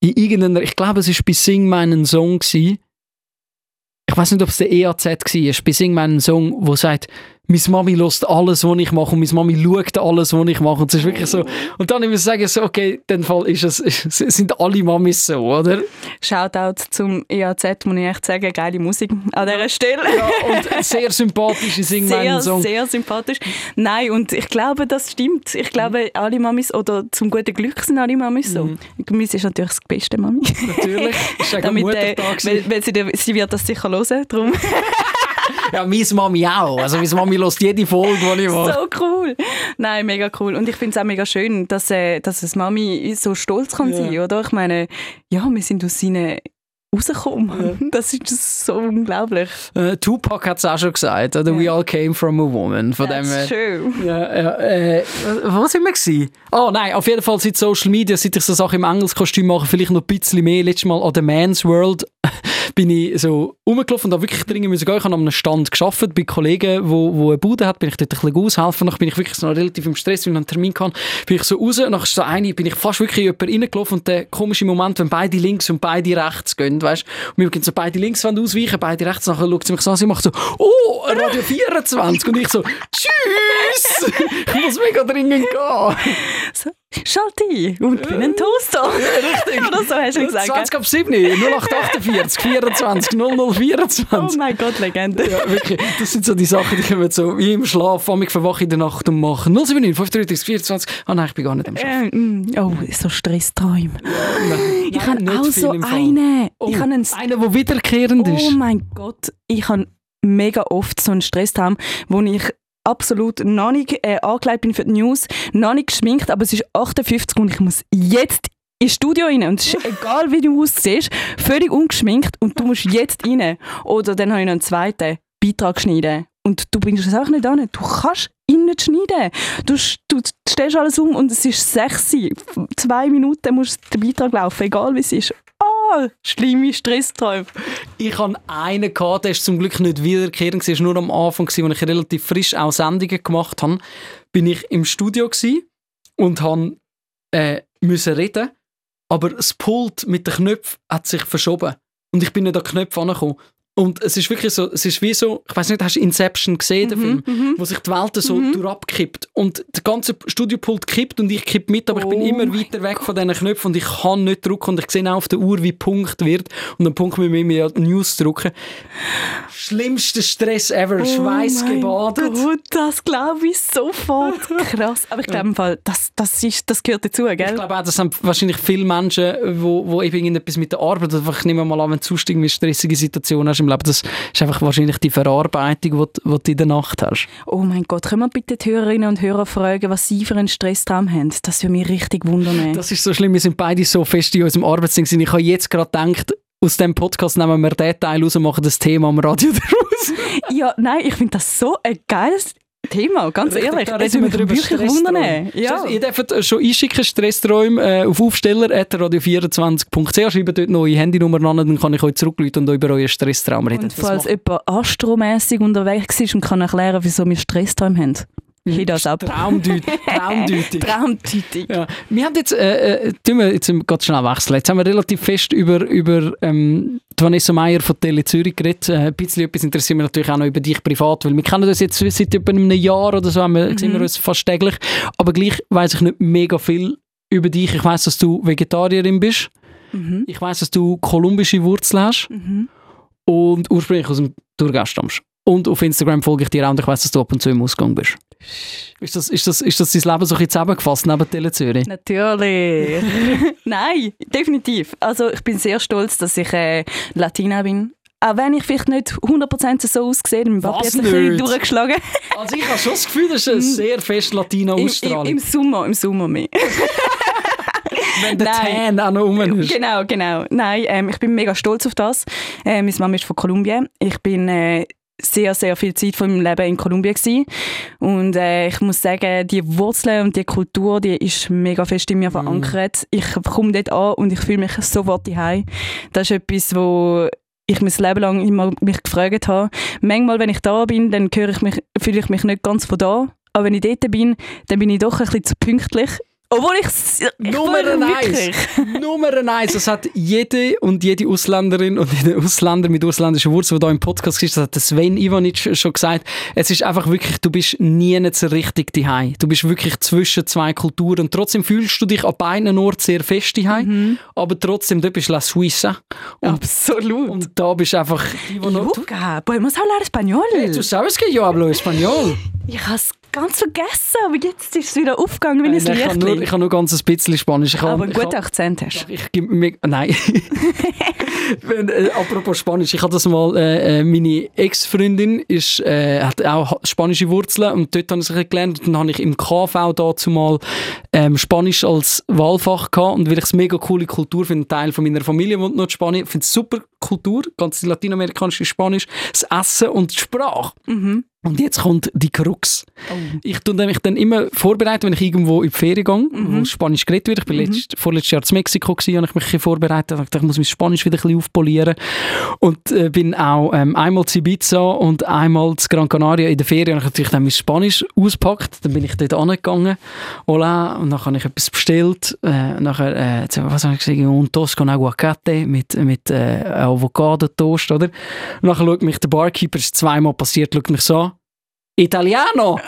Speaker 2: In irgendeiner, ich glaube, es war bei Sing meinen Song. Gewesen. Ich weiß nicht, ob es der EAZ war, bei Sing meinen Song, wo sagt, meine Mami lässt alles, was ich mache und meine Mami schaut alles, was ich mache. Und es ist wirklich so. Und dann muss ich sagen, so, okay, in dem Fall ist es, sind alle Mamis so, oder?
Speaker 1: Shoutout zum EAZ, muss ich echt sagen, geile Musik an dieser Stelle.
Speaker 2: Ja, und sehr sympathische Sing meinen
Speaker 1: Sehr,
Speaker 2: Song.
Speaker 1: sehr sympathisch. Nein, und ich glaube, das stimmt. Ich glaube, alle Mamis, oder zum guten Glück sind alle Mamis so.
Speaker 2: Mhm.
Speaker 1: Mamis ist natürlich das beste Mami.
Speaker 2: Natürlich. Das war
Speaker 1: Damit, äh, weil, weil sie, sie wird das sicher hören, darum
Speaker 2: Ja, meine Mami auch. Also meine Mami hört jede Folge, die ich mache.
Speaker 1: so cool. Nein, mega cool. Und ich finde es auch mega schön, dass, äh, dass es Mami so stolz kann
Speaker 2: Ja.
Speaker 1: sein, oder? Ich meine, ja, wir sind aus ihnen rausgekommen. Das ist so unglaublich.
Speaker 2: Äh, Tupac hat es auch schon gesagt, oder? We
Speaker 1: Ja.
Speaker 2: all came from a woman. Von dem,
Speaker 1: That's
Speaker 2: äh,
Speaker 1: true.
Speaker 2: ja, ja, äh, wo sind wir gewesen? Oh nein, auf jeden Fall seit Social Media, seit ich so Sachen im Engelskostüm mache, vielleicht noch ein bisschen mehr. Letztes Mal an der Man's World bin ich so rumgelaufen und habe wirklich dringend müssen gehen. Ich habe an einem Stand gearbeitet bei Kollegen, wo, wo eine Bude hat, bin ich dort ein bisschen aushelfen. Dann bin ich wirklich so relativ im Stress, weil ich einen Termin kann. Bin ich so raus, dann so eine, bin ich fast wirklich in jemanden reingelaufen und der komische Moment, wenn beide links und beide rechts gehen, weißt Und wir gehen so beide links wollen ausweichen, beide rechts, nachher schaut sie mich so an, sie macht so, oh, Radio 24 und ich so, tschüss, ich muss mega dringend gehen.
Speaker 1: Schalte ein und bin ein Toaster.
Speaker 2: Richtig.
Speaker 1: Oder so hast du gesagt.
Speaker 2: 20 ab 7, 0848 24 0024.
Speaker 1: Oh mein Gott, Legende.
Speaker 2: Ja, wirklich. Das sind so die Sachen, die kommen so wie im Schlaf, mich verwache in der Nacht und mache 079 533 24. Ah nein, ich bin gar nicht im Schlaf.
Speaker 1: Äh, mm, oh, so Stressträume. Ich
Speaker 2: Nein,
Speaker 1: habe
Speaker 2: nicht
Speaker 1: auch so einen.
Speaker 2: Oh,
Speaker 1: Ich habe einen
Speaker 2: einer, der wiederkehrend
Speaker 1: Oh
Speaker 2: ist.
Speaker 1: mein Gott, ich habe mega oft so einen Stresstraum, wo ich absolut noch nicht äh, angekleidet bin für die News, noch nicht geschminkt, aber es ist 58 und ich muss jetzt ins Studio rein und es ist egal wie du aussiehst, völlig ungeschminkt und du musst jetzt rein. Oder dann habe ich noch einen zweiten Beitrag schneiden und du bringst es auch nicht an. Du kannst ihn nicht schneiden. Du, du stellst alles um und es ist sexy. Zwei Minuten muss der Beitrag laufen, egal wie es ist. Schlimme Stressträume.
Speaker 2: Ich hatte einen, gehabt, der ist zum Glück nicht wiederkehrend, war nur am Anfang, als ich relativ frisch auch Sendungen gemacht habe, bin ich im Studio und habe äh, müssen reden, aber das Pult mit den Knöpfen hat sich verschoben. Und ich bin nicht an die Knöpfe angekommen. Und es ist wirklich so, es ist wie so, ich weiß nicht, hast du Inception gesehen, den Film, wo sich die Welt so durchabkippt und der ganze Studiopult kippt und ich kipp mit, aber ich bin
Speaker 1: Oh
Speaker 2: immer weiter weg von diesen Knöpfen und ich kann nicht drücken und ich sehe auch auf der Uhr, wie Punkt wird und dann Punkt mit mir News drücken. Schlimmster Stress ever, Schweißgebadet.
Speaker 1: Oh mein Gott, das glaube ich sofort. Krass. Aber ich glaube im Fall, das, das, ist, das gehört dazu,
Speaker 2: Ich
Speaker 1: gell?
Speaker 2: glaube auch, das haben wahrscheinlich viele Menschen, wo, wo eben irgendetwas mit der Arbeit, einfach, ich nehme mal an, wenn du irgendwie stressige Situationen hast im Leben, das ist einfach wahrscheinlich die Verarbeitung, die, du- die du in der Nacht hast.
Speaker 1: Oh mein Gott, können wir bitte die Hörerinnen und Hörer fragen, was sie für einen Stresstraum haben? Das würde mich richtig wundern.
Speaker 2: Das ist so schlimm, wir sind beide so fest in unserem Arbeitsding. Ich habe jetzt gerade gedacht, aus dem Podcast nehmen wir den Teil raus und machen das Thema am Radio daraus.
Speaker 1: ja, nein, ich finde das so ein geiles Thema, ganz
Speaker 2: Richtig,
Speaker 1: ehrlich.
Speaker 2: da reden wir
Speaker 1: wundern.
Speaker 2: Stressträume.
Speaker 1: Ja.
Speaker 2: Ihr dürft schon einschicken, Stressträume äh, auf aufsteller.radio24.ch. Schreibt dort noch eure Handynummer an, dann kann ich euch zurückrufen und über euren Stresstraum reden.
Speaker 1: Und falls jemand astromässig unterwegs ist und kann erklären, wieso wir Stressträume haben, hit das ab.
Speaker 2: Traumdeut Traumdeutig.
Speaker 1: Traumdeutig.
Speaker 2: Ja. Wir haben jetzt, äh, äh, tun wir jetzt ganz schnell wechseln. Jetzt haben wir relativ fest über, über ähm, Vanessa Meyer von Tele Zürich geredet. Äh, ein bisschen etwas interessiert mich natürlich auch noch über dich privat, weil wir kennen das jetzt seit etwa einem Jahr oder so, haben wir, sehen wir uns fast täglich. Aber gleich weiß ich nicht mega viel über dich. Ich weiß, dass du Vegetarierin bist.
Speaker 1: Mhm.
Speaker 2: Ich weiß, dass du kolumbische Wurzeln hast
Speaker 1: Mhm.
Speaker 2: und ursprünglich aus dem Thurgau stammst. Und auf Instagram folge ich dir auch und ich weiß, dass du ab und zu im Ausgang bist. Ist das, ist das, ist das dein Leben so ein zusammengefasst neben Tele Zürich?
Speaker 1: Natürlich. Nein, definitiv. Also ich bin sehr stolz, dass ich äh, Latina bin. Auch wenn ich vielleicht nicht 100% so aussehe,
Speaker 2: Was
Speaker 1: hat sich ein bisschen durchgeschlagen.
Speaker 2: Also ich habe schon das Gefühl, das ist eine sehr fest
Speaker 1: Im, im,
Speaker 2: Latina-Ausstrahlung.
Speaker 1: Im Sommer, im Sommer mehr.
Speaker 2: Wenn der
Speaker 1: Nein.
Speaker 2: Tan auch noch rum ist.
Speaker 1: Genau, genau. Nein, ähm, ich bin mega stolz auf das. Äh, meine Mama ist von Kolumbien. Ich bin äh, sehr, sehr viel Zeit von meinem Leben in Kolumbien gewesen. Und äh, ich muss sagen, die Wurzeln und die Kultur, die ist mega fest in mir verankert. Ich komme dort an und ich fühle mich sofort daheim. Das ist etwas, wo ich mein Leben lang immer mich gefragt habe. Manchmal, wenn ich da bin, dann ich mich, fühle ich mich nicht ganz von da. Aber wenn ich dort bin, dann bin ich doch ein bisschen zu pünktlich. Obwohl ich, s- ich
Speaker 2: Nummer eins. Nummer eins. Das hat jede und jede Ausländerin und jeder Ausländer mit ausländischen Wurzeln, der da im Podcast ist, das hat Sven Ivanic schon gesagt. Es ist einfach wirklich, du bist nie nicht so richtig daheim. Du bist wirklich zwischen zwei Kulturen und trotzdem fühlst du dich an beiden Orten sehr fest daheim. Aber trotzdem, du bist la Suisse. Und,
Speaker 1: Absolut.
Speaker 2: und da bist du einfach...
Speaker 1: Luca, podemos hablar español.
Speaker 2: Hey, du sabes que yo hablo español.
Speaker 1: ich habe es ganz vergessen, aber jetzt ist es wieder aufgegangen, wie ein
Speaker 2: Nein, ich habe nur,
Speaker 1: Licht.
Speaker 2: ich habe nur ganz ein bisschen Spanisch. Ich
Speaker 1: Aber einen guten Akzent hast.
Speaker 2: Mir. Nein. Wenn, äh, apropos Spanisch, ich habe das mal. Äh, äh, meine Ex-Freundin ist, äh, hat auch spanische Wurzeln und dort habe ich es gelernt. Und dann habe ich im KV dazu mal ähm, Spanisch als Wahlfach gehabt. Und weil ich es mega coole Kultur finde, ein Teil von meiner Familie wohnt noch in Spanien, ich finde es super Kultur, ganz lateinamerikanische Spanisch, das Essen und die Sprache.
Speaker 1: Mhm.
Speaker 2: Und jetzt kommt die Krux.
Speaker 1: Oh.
Speaker 2: Ich tue mich dann immer vorbereiten, wenn ich irgendwo in die Ferien gehe,
Speaker 1: Mhm.
Speaker 2: wo Spanisch geredet wird. Ich bin letzt, vorletztes Jahr in Mexiko gewesen, habe ich mich vorbereitet. Ich dachte, ich muss mein Spanisch wieder ein bisschen aufpolieren. Und äh, bin auch ähm, einmal zu Ibiza und einmal zu Gran Canaria in der Ferien. Und ich habe natürlich dann mein Spanisch ausgepackt. Dann bin ich dort angegangen. Hola. Und dann habe ich etwas bestellt. Äh, nachher, äh, was habe ich gesagt? Un toast con aguacate mit, mit äh, Avocado-Toast, oder? Und nachher schaut mich der Barkeeper, ist zweimal passiert, schaut mich so an. Italiano!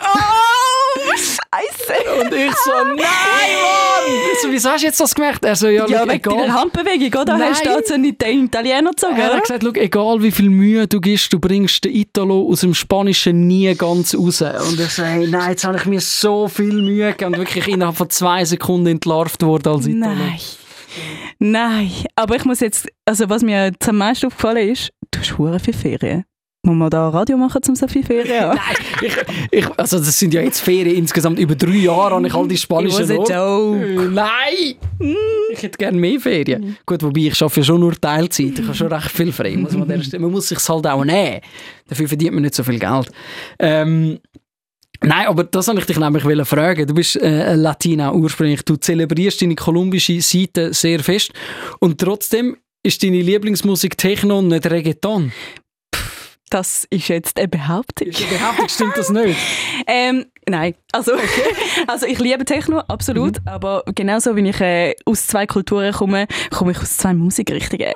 Speaker 1: Scheiße.
Speaker 2: Und ich so, nein, Mann! So, wieso hast du jetzt das gemerkt? Er so, ja,
Speaker 1: Ja,
Speaker 2: schau,
Speaker 1: wegen deiner. Handbewegung, oder?
Speaker 2: Nein.
Speaker 1: Hast du also nicht den Italiener gezogen,
Speaker 2: Er hat gesagt, schau, egal wie viel Mühe du gibst, du bringst den Italo aus dem Spanischen nie ganz raus. Und ich so, hey, nein, jetzt habe ich mir so viel Mühe gegeben und wirklich innerhalb von zwei Sekunden entlarvt worden als Italo.
Speaker 1: Nein. Nein. Aber ich muss jetzt, also was mir jetzt am meisten aufgefallen ist, du hast hure viel Ferien. Muss man da Radio machen, um so viel Ferien?
Speaker 2: Nein, ich, ich, also das sind ja jetzt Ferien insgesamt über drei Jahre habe ich all die
Speaker 1: It
Speaker 2: spanischen
Speaker 1: was a
Speaker 2: Orte.
Speaker 1: joke.
Speaker 2: Nein! Ich hätte gerne mehr Ferien. Gut, wobei ich arbeite ja schon nur Teilzeit. Ich habe schon recht viel frei. Muss man, an der man muss sich halt auch nehmen. Dafür verdient man nicht so viel Geld. Ähm, Nein, aber das wollte ich dich nämlich fragen. Du bist äh, Latina ursprünglich. Du zelebrierst deine kolumbische Seite sehr fest. Und trotzdem ist deine Lieblingsmusik Techno und nicht Reggaeton.
Speaker 1: Das ist jetzt eine Behauptung.
Speaker 2: Ist eine Behauptung, stimmt das nicht?
Speaker 1: Ähm, nein, also, also ich liebe Techno, absolut, aber genauso wie ich äh, aus zwei Kulturen komme, komme ich aus zwei Musikrichtungen.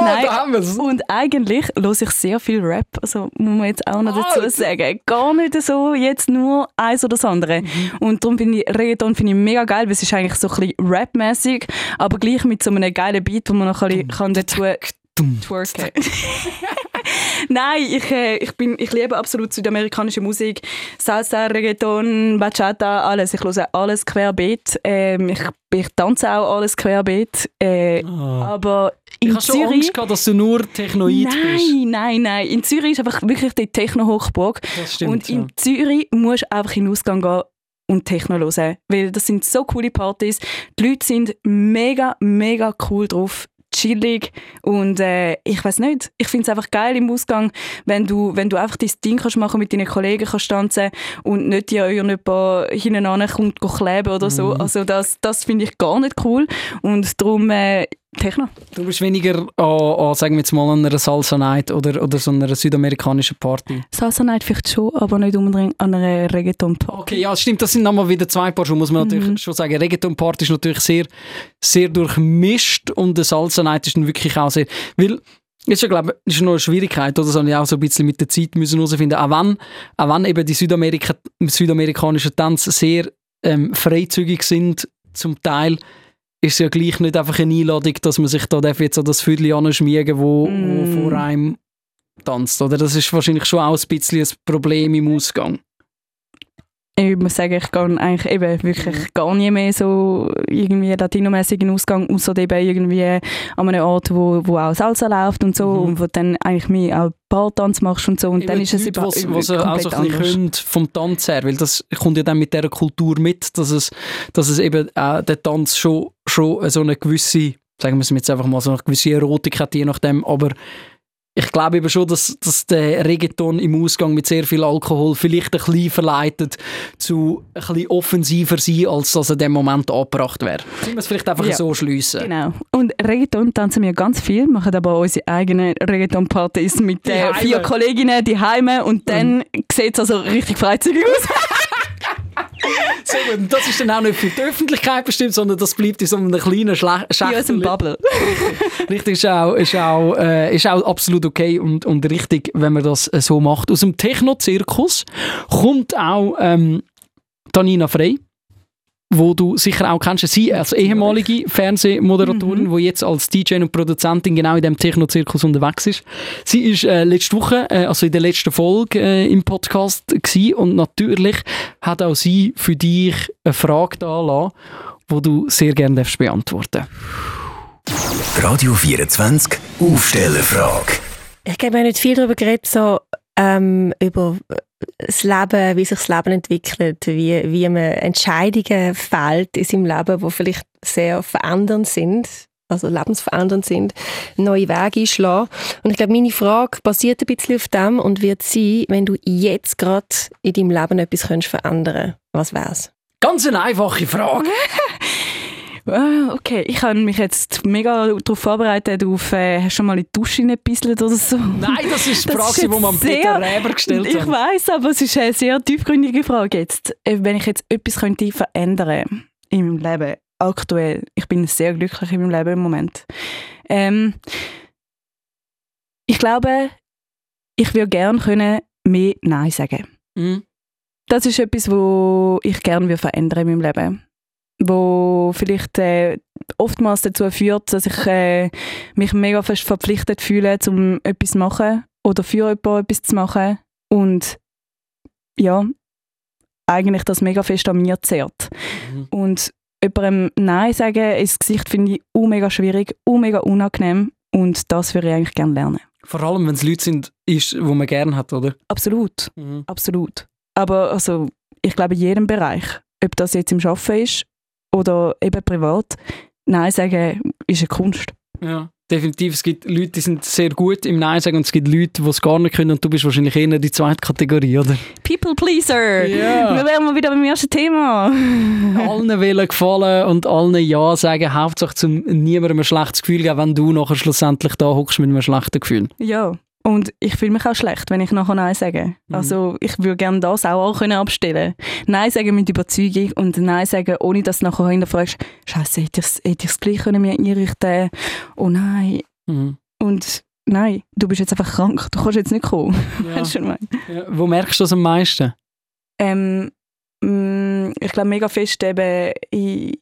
Speaker 1: nein,
Speaker 2: da haben wir's.
Speaker 1: und eigentlich höre ich sehr viel Rap, also muss man jetzt auch noch dazu sagen. Gar nicht so jetzt nur eins oder das andere. Und darum finde ich Reggaeton finde ich mega geil, weil es ist eigentlich so ein bisschen Rap-mäßig, aber gleich mit so einem geilen Beat, wo man noch ein bisschen kann dazu twerken. Nein, ich, äh, ich, bin, ich liebe absolut südamerikanische Musik. Salsa, Reggaeton, Bachata, alles. Ich höre alles querbeet. Ähm, ich, ich tanze auch alles querbeet. Äh, Aber
Speaker 2: Ich
Speaker 1: in
Speaker 2: habe schon. Angst gehabt, dass du nur Technoid bist.
Speaker 1: Nein, nein, nein. In Zürich ist einfach wirklich die Techno-Hochburg. Und in
Speaker 2: ja.
Speaker 1: Zürich musst du einfach in den Ausgang gehen und Techno hören. Weil das sind so coole Partys. Die Leute sind mega, mega cool drauf. Chillig und äh, ich weiß nicht, ich finde es einfach geil im Ausgang, wenn du, wenn du einfach dein Ding kannst machen mit deinen Kollegen kannst tanzen und nicht dir irgendjemand hinten kommt kleben oder so.
Speaker 2: Mhm.
Speaker 1: Also das, das finde ich gar nicht cool und darum äh, Techno.
Speaker 2: Du bist weniger an, an, sagen wir jetzt mal, an einer Salsa Night oder, oder so einer südamerikanischen Party.
Speaker 1: Salsa Night vielleicht schon, aber nicht unbedingt an einer Reggaeton-Party.
Speaker 2: Okay, ja, stimmt, das sind nochmal wieder zwei Paar Schuhe, muss man natürlich schon sagen. Reggaeton-Party ist natürlich sehr, sehr durchmischt und der Salsa Night ist dann wirklich auch sehr, weil ist ja, glaube ich, ist noch eine Schwierigkeit, oder? Das habe ich auch so ein bisschen mit der Zeit müssen herausfinden. Auch wenn, auch wenn eben die Südamerika, südamerikanischen Tänze sehr ähm, freizügig sind, zum Teil, ist es ja gleich nicht einfach eine Einladung, dass man sich da jetzt an das Viertel anschmiegen wo, wo
Speaker 1: Mm.
Speaker 2: vor einem tanzt, oder? Das ist wahrscheinlich schon auch ein bisschen ein Problem im Ausgang.
Speaker 1: Ich muss sagen, ich gehe eigentlich eben wirklich gar nie mehr so irgendwie latinomäßigen Ausgang, außer eben irgendwie an einem Ort, wo, wo auch Salsa läuft und so
Speaker 2: Mhm.
Speaker 1: und wo dann eigentlich mehr auch Bartanz machst und so und dann
Speaker 2: Eben
Speaker 1: ist es über,
Speaker 2: was, was auch so ein bisschen vom Tanz her, weil das kommt ja dann mit dieser Kultur mit, dass es, dass es eben äh, der Tanz schon, schon so eine gewisse, sagen wir es jetzt einfach mal, so eine gewisse Erotik hat, je nachdem, aber ich glaube eben schon, dass, dass der Reggaeton im Ausgang mit sehr viel Alkohol vielleicht ein bisschen verleitet zu ein bisschen offensiver sein, als dass er in dem Moment angebracht wäre. Sollen wir es vielleicht einfach
Speaker 1: Ja.
Speaker 2: so schliessen?
Speaker 1: Genau. Und Reggaeton tanzen wir ganz viel, machen aber auch unsere eigenen Reggaeton-Partys mit äh, vier Kolleginnen, die Heime und dann sieht es also richtig freizügig aus.
Speaker 2: Sehr gut. Und das ist dann auch nicht für die Öffentlichkeit bestimmt, sondern das bleibt in so einem kleinen Schle
Speaker 1: In unserem
Speaker 2: Schächtel.
Speaker 1: Bubble.
Speaker 2: Richtig, ist auch, ist auch, äh, ist auch absolut okay und, und richtig, wenn man das äh, so macht. Aus dem Techno-Zirkus kommt auch ähm, Tanina Frey, wo du sicher auch kennst. Sie als ehemalige Fernsehmoderatorin, die jetzt als DJ und Produzentin genau in dem Techno-Zirkus unterwegs ist. Sie ist äh, letzte Woche, äh, also in der letzten Folge äh, im Podcast gewesen und natürlich hat auch sie für dich eine Frage da lassen, die du sehr gerne darfst beantworten
Speaker 3: Radio 24 Aufstellerfrage.
Speaker 4: Ich glaube, wir haben nicht viel darüber geredet, so, ähm, über das Leben, wie sich das Leben entwickelt, wie, wie man Entscheidungen fällt in seinem Leben, die vielleicht sehr verändernd sind, also lebensverändernd sind, neue Wege einschlagen. Und ich glaube, meine Frage basiert ein bisschen auf dem und wird sein, wenn du jetzt gerade in deinem Leben etwas könntest verändern was wär's?
Speaker 2: Ganz eine einfache Frage.
Speaker 1: Ah, okay, ich habe mich jetzt mega darauf vorbereitet, auf, äh, hast du schon mal in die Dusche gebisselt oder so?
Speaker 2: Nein, das ist die Frage, die man Peter Räber gestellt
Speaker 1: Ich
Speaker 2: hat.
Speaker 1: weiß, aber es ist eine sehr tiefgründige Frage jetzt. Äh, Wenn ich jetzt etwas könnte verändern in meinem Leben, aktuell, ich bin sehr glücklich in meinem Leben im Moment. Ähm, ich glaube, ich würde gerne können mehr Nein sagen.
Speaker 2: Mhm.
Speaker 1: das ist etwas, wo ich gerne verändern in meinem Leben. Wo vielleicht äh, oftmals dazu führt, dass ich äh, mich mega fest verpflichtet fühle, um etwas zu machen oder für jemanden etwas zu machen. Und ja, eigentlich das mega fest an mir zehrt.
Speaker 2: Mhm.
Speaker 1: Und jemandem Nein sagen ins Gesicht finde ich auch mega schwierig, auch mega unangenehm. Und das würde ich eigentlich gerne lernen.
Speaker 2: Vor allem, wenn es Leute sind, ist, die man gerne hat, oder?
Speaker 1: Absolut,
Speaker 2: Mhm.
Speaker 1: absolut. Aber also, ich glaube, in jedem Bereich, ob das jetzt im Arbeiten ist oder eben privat, Nein sagen ist eine Kunst.
Speaker 2: Ja. Definitiv, es gibt Leute, die sind sehr gut im Nein sagen und es gibt Leute, die es gar nicht können und du bist wahrscheinlich eher die zweite Kategorie, oder?
Speaker 1: People Pleaser!
Speaker 2: Ja.
Speaker 1: Wir wären mal wieder beim ersten Thema.
Speaker 2: allen wollen gefallen und allen Ja sagen, Hauptsache zum niemandem ein schlechtes Gefühl geben, wenn du nachher schlussendlich da hockst mit einem schlechten Gefühl.
Speaker 1: Ja, und ich fühle mich auch schlecht, wenn ich nachher Nein sage.
Speaker 2: Mhm.
Speaker 1: Also ich würde gerne das auch, auch können abstellen Nein sagen mit Überzeugung und Nein sagen, ohne dass du nachher hinterfragst, Scheiße, hätte ich es hätte ich's gleich können mir einrichten Oh nein.
Speaker 2: Mhm.
Speaker 1: Und nein, du bist jetzt einfach krank, du kannst jetzt nicht kommen.
Speaker 2: Ja.
Speaker 1: Weißt du?
Speaker 2: Ja. Wo merkst du das am meisten?
Speaker 1: Ähm, mm, ich glaube mega fest eben in,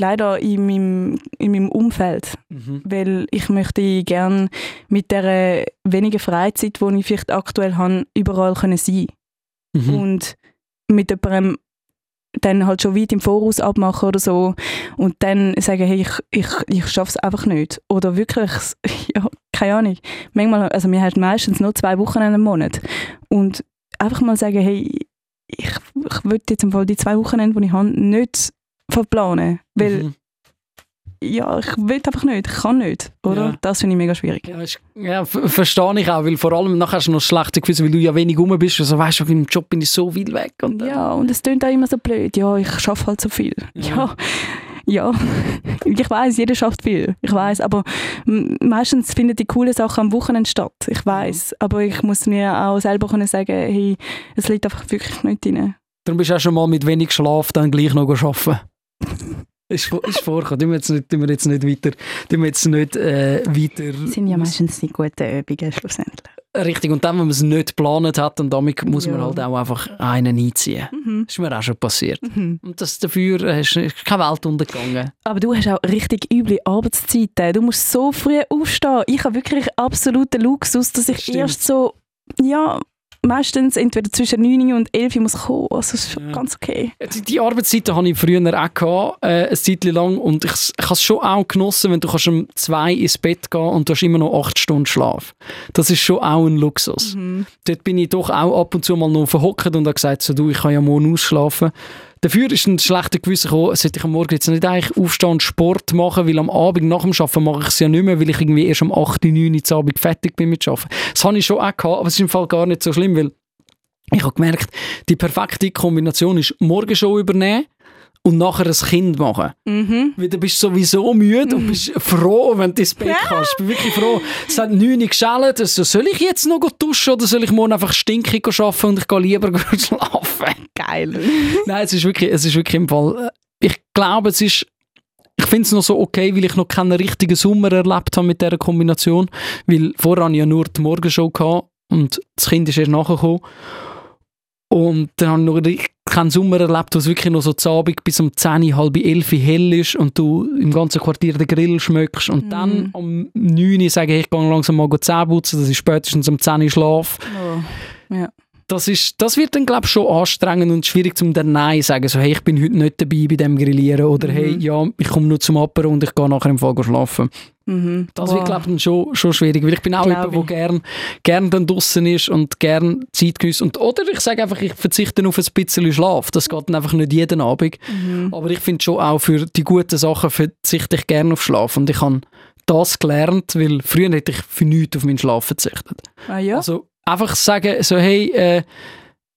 Speaker 1: leider in meinem, in meinem Umfeld.
Speaker 2: Mhm.
Speaker 1: weil ich möchte gerne mit der wenigen Freizeit, die ich vielleicht aktuell habe, überall können sein
Speaker 2: Mhm.
Speaker 1: und mit jemandem dann halt schon weit im Voraus abmachen oder so und dann sagen, hey, ich, ich, ich schaffe es einfach nicht. Oder wirklich, ja, keine Ahnung. Manchmal, also wir haben meistens nur zwei Wochen im Monat und einfach mal sagen, hey, ich, ich will jetzt im Fall die zwei Wochenende, die ich habe, nicht verplanen, weil
Speaker 2: Mhm.
Speaker 1: ja, ich will einfach nicht, ich kann nicht, oder?
Speaker 2: Ja.
Speaker 1: Das finde ich mega schwierig.
Speaker 2: Ja, ist, ja ver- verstehe ich auch, weil vor allem nachher hast du noch schlechte Gefühle, weil du ja wenig rum bist. Also weißt du, im Job bin ich so weit weg. Und, äh,
Speaker 1: Ja, und es klingt auch immer so blöd. Ja, ich schaffe halt so viel.
Speaker 2: Ja.
Speaker 1: Ja, ja. ich weiß, jeder schafft viel. Ich weiß, aber meistens finden die coolen Sachen am Wochenende statt. Ich weiß, aber ich muss mir auch selber können sagen, hey, es liegt einfach wirklich nicht drin.
Speaker 2: Darum bist du auch schon mal mit wenig Schlaf dann gleich noch arbeiten. Ist, ist vorgekommen. Tun wir jetzt nicht, tun wir jetzt nicht weiter, tun wir jetzt nicht äh, weiter
Speaker 1: Das sind ja meistens die guten Übungen schlussendlich.
Speaker 2: Richtig, und dann, wenn man es nicht geplant hat, und damit muss man
Speaker 1: Ja.
Speaker 2: halt auch einfach einen einziehen.
Speaker 1: Mhm.
Speaker 2: Das ist mir auch schon passiert.
Speaker 1: Mhm.
Speaker 2: Und das dafür ist ist keine Welt untergegangen.
Speaker 1: Aber du hast auch richtig üble Arbeitszeiten. Du musst so früh aufstehen. Ich habe wirklich absoluten Luxus, dass ich
Speaker 2: Stimmt.
Speaker 1: erst so, ja, meistens entweder zwischen 9 und 11 Uhr muss kommen. Also das ist
Speaker 2: Ja.
Speaker 1: ganz okay.
Speaker 2: Die, die Arbeitszeiten hatte ich früher auch gehabt, äh, eine Zeit lang. Und ich, ich habe es schon auch genossen, wenn du kannst um zwei ins Bett gehen und du hast immer noch acht Stunden Schlaf. Das ist schon auch ein Luxus. Dort bin ich doch auch ab und zu mal noch verhockt und habe gesagt, so, du, ich kann ja morgen ausschlafen. Dafür ist ein schlechter Gewissen gekommen, sollte ich am Morgen jetzt nicht eigentlich aufstehen und Sport machen, weil am Abend nach dem Arbeiten mache ich es ja nicht mehr, weil ich irgendwie erst um 8, 9 Uhr Abend fertig bin mit Arbeiten. Das habe ich schon auch gehabt, aber es ist im Fall gar nicht so schlimm, weil ich habe gemerkt, die perfekte Kombination ist Morgenshow übernehmen und nachher ein Kind machen.
Speaker 1: Mhm.
Speaker 2: Weil du bist sowieso müde und bist froh, wenn du ins Bett kannst. Ich bin wirklich froh. Es hat 9 Uhr geschält. Also, soll ich jetzt noch duschen oder soll ich morgen einfach stinkig arbeiten und ich gehe lieber schlafen?
Speaker 1: Geil.
Speaker 2: Nein, es ist wirklich, es ist wirklich im Fall. äh, Ich glaube, es ist. Ich finde es noch so okay, weil ich noch keinen richtigen Sommer erlebt habe mit dieser Kombination. Weil vorher hatte ich ja nur die Morgenshow gehabt und das Kind ist erst nachgekommen. Und dann habe ich noch keinen Sommer erlebt, wo es wirklich noch so zu Abend bis um 10, halb 11 Uhr hell ist und du im ganzen Quartier den Grill schmöckst. Und dann um 9 Uhr sage ich, ich gehe langsam mal Zähne putzen, dass ich spätestens um 10 Uhr schlafe
Speaker 1: Oh. Ja.
Speaker 2: das, ist, das wird dann, glaube ich, schon anstrengend und schwierig zum dann Nein sagen. So, hey, ich bin heute nicht dabei bei dem Grillieren. Oder hey, ja, ich komme nur zum Apero und ich gehe nachher im Fall schlafen.
Speaker 1: Mhm.
Speaker 2: Das
Speaker 1: Wow.
Speaker 2: wird, glaube ich, schon, schon schwierig. Weil ich bin auch jemand, der
Speaker 1: ich.
Speaker 2: gern, gern dann draußen ist und gern Zeit genießt. Und Oder ich sage einfach, ich verzichte auf ein bisschen Schlaf. Das geht dann einfach nicht jeden Abend.
Speaker 1: Mhm.
Speaker 2: Aber ich finde schon auch für die guten Sachen verzichte ich gerne auf Schlaf. Und ich habe das gelernt, weil früher hätte ich für nichts auf meinen Schlaf verzichtet.
Speaker 1: Ah, ja?
Speaker 2: Also einfach sagen, so hey, äh,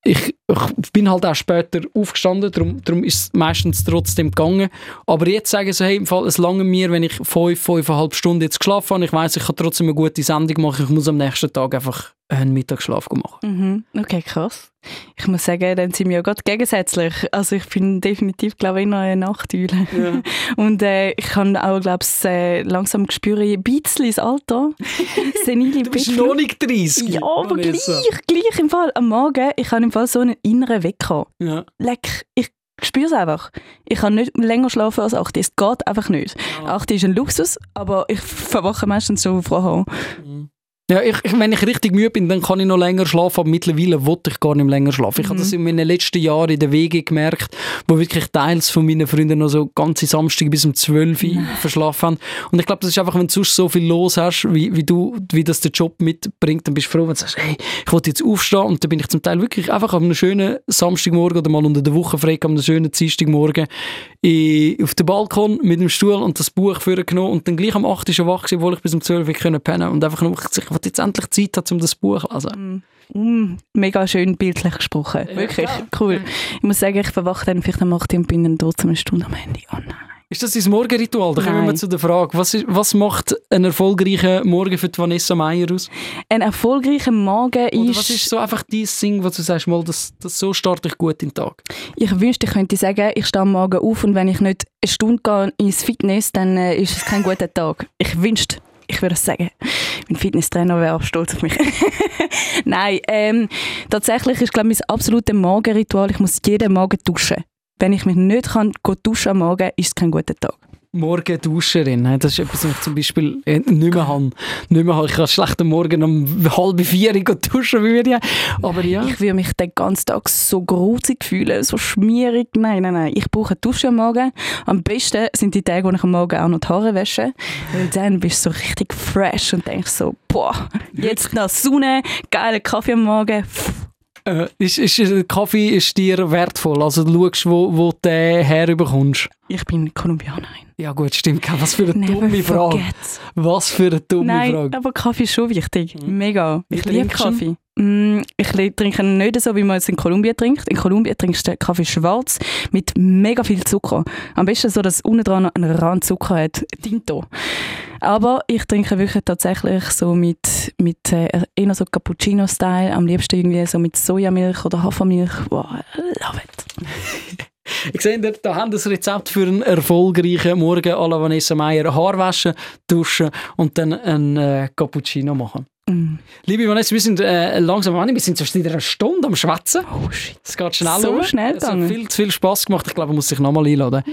Speaker 2: ich, ich bin halt auch später aufgestanden, darum, darum ist es meistens trotzdem gegangen. Aber jetzt sagen so, hey, im Fall, es lange mir, wenn ich fünf, fünfeinhalb Stunden jetzt geschlafen habe, ich weiß, ich kann trotzdem eine gute Sendung machen, ich muss am nächsten Tag einfach einen Mittagsschlaf machen.
Speaker 1: Mhm. Okay, krass. Ich muss sagen, dann sind wir ja gerade gegensätzlich. Also ich bin definitiv, glaube ich, noch eine Nachteule.
Speaker 2: Ja.
Speaker 1: Und äh, ich habe auch, glaube ich, äh, langsam gespürt, ein bisschen das Alter. Senile
Speaker 2: Du bist
Speaker 1: bisschen.
Speaker 2: noch nicht 30.
Speaker 1: Ja, aber gleich, gleich im Fall. Am Morgen, ich habe im Fall so einen inneren Wecker.
Speaker 2: Ja.
Speaker 1: Leck, ich spüre es einfach. Ich kann nicht länger schlafen als 8. Es geht einfach nicht. 8 ist ein Luxus, aber ich verwache meistens schon vorher.
Speaker 2: Ja, ich, ich, wenn ich richtig müde bin, dann kann ich noch länger schlafen, aber mittlerweile wollte ich gar nicht mehr länger schlafen. Ich habe das in meinen letzten Jahren in der Wege gemerkt, wo wirklich teils von meinen Freunden noch so ganze Samstag bis um 12 Uhr verschlafen haben. Und ich glaube, das ist einfach, wenn du sonst so viel los hast, wie, wie du, wie das der Job mitbringt, dann bist du froh, wenn du sagst, hey, ich wollte jetzt aufstehen und dann bin ich zum Teil wirklich einfach an einem schönen Samstagmorgen oder mal unter der Woche frei, an einem schönen Dienstagmorgen in- auf den Balkon mit dem Stuhl und das Buch vorgenommen und dann gleich am 8 Uhr schon wach gewesen, obwohl ich bis um 12 Uhr können pennen und einfach nur, ich wollte jetzt endlich Zeit haben, um das Buch zu lesen.
Speaker 1: Mm, mega schön bildlich gesprochen. Wirklich cool. Ich muss sagen, ich verwache dann vielleicht am 8 Uhr und bin dann trotzdem eine Stunde am Handy. Oh nein.
Speaker 2: Ist das dein Morgenritual? Da kommen wir zu der Frage, was, ist, was macht einen erfolgreichen Morgen für die Vanessa Meyer aus?
Speaker 1: Ein erfolgreicher Morgen
Speaker 2: Oder
Speaker 1: ist...
Speaker 2: was ist so einfach dein Ding, wo du sagst, mal, das, das so starte ich gut in den Tag?
Speaker 1: Ich wünschte, ich könnte sagen, ich stehe am Morgen auf und wenn ich nicht eine Stunde gehe ins Fitness, dann äh, ist es kein guter Tag. Ich wünschte, ich würde sagen. Mein Fitnesstrainer wäre stolz auf mich. Nein, ähm, tatsächlich ist, glaube ich, mein absolutes Morgenritual, ich muss jeden Morgen duschen. Wenn ich mich nicht kann, duschen am Morgen, ist es kein guter Tag.
Speaker 2: Morgenduscherin, das ist etwas, was ich zum Beispiel äh, nicht mehr habe. Nicht mehr habe. Ich kann schlecht am Morgen um halb vier duschen, wie wir ja. Aber ja.
Speaker 1: Ich würde mich den ganzen Tag so grusig fühlen, so schmierig. Nein, nein, nein. Ich brauche eine Dusche am Morgen. Am besten sind die Tage, wo ich am Morgen auch noch die Haare wasche. Weil dann bist du so richtig fresh und denkst so, boah, jetzt noch Sonne, geiler Kaffee am Morgen.
Speaker 2: Äh, ist, ist, äh, Kaffee ist dir wertvoll? Also du schaust, wo, wo du den herbekommst?
Speaker 1: Ich bin Kolumbianerin.
Speaker 2: Ja gut, stimmt. Was für eine
Speaker 1: Never
Speaker 2: dumme Frage.
Speaker 1: forget.
Speaker 2: Was für eine dumme
Speaker 1: Nein,
Speaker 2: Frage.
Speaker 1: aber Kaffee ist schon wichtig. Mega.
Speaker 2: Wie
Speaker 1: Ich liebe? Kaffee. Mm, ich trinke ihn nicht so, wie man es in Kolumbien trinkt. In Kolumbien trinkst du Kaffee schwarz mit mega viel Zucker. Am besten so, dass es unten dran einen Rand Zucker hat. Tinto. Aber ich trinke wirklich tatsächlich so mit, mit äh, eher so Cappuccino-Style. Am liebsten irgendwie so mit Sojamilch oder Hafermilch. Wow, love it.
Speaker 2: Ich sehe, da, haben das Rezept für einen erfolgreichen Morgen à la Vanessa Meyer. Haar waschen, duschen und dann einen äh, Cappuccino machen.
Speaker 1: Mm.
Speaker 2: Liebe Vanessa, wir sind äh, langsam am Ende. Wir sind schon wieder eine Stunde am Schwätzen.
Speaker 1: Oh shit.
Speaker 2: Es geht schnell
Speaker 1: So
Speaker 2: rum.
Speaker 1: schnell
Speaker 2: Es hat viel zu viel Spass gemacht. Ich glaube, man muss sich nochmal einladen.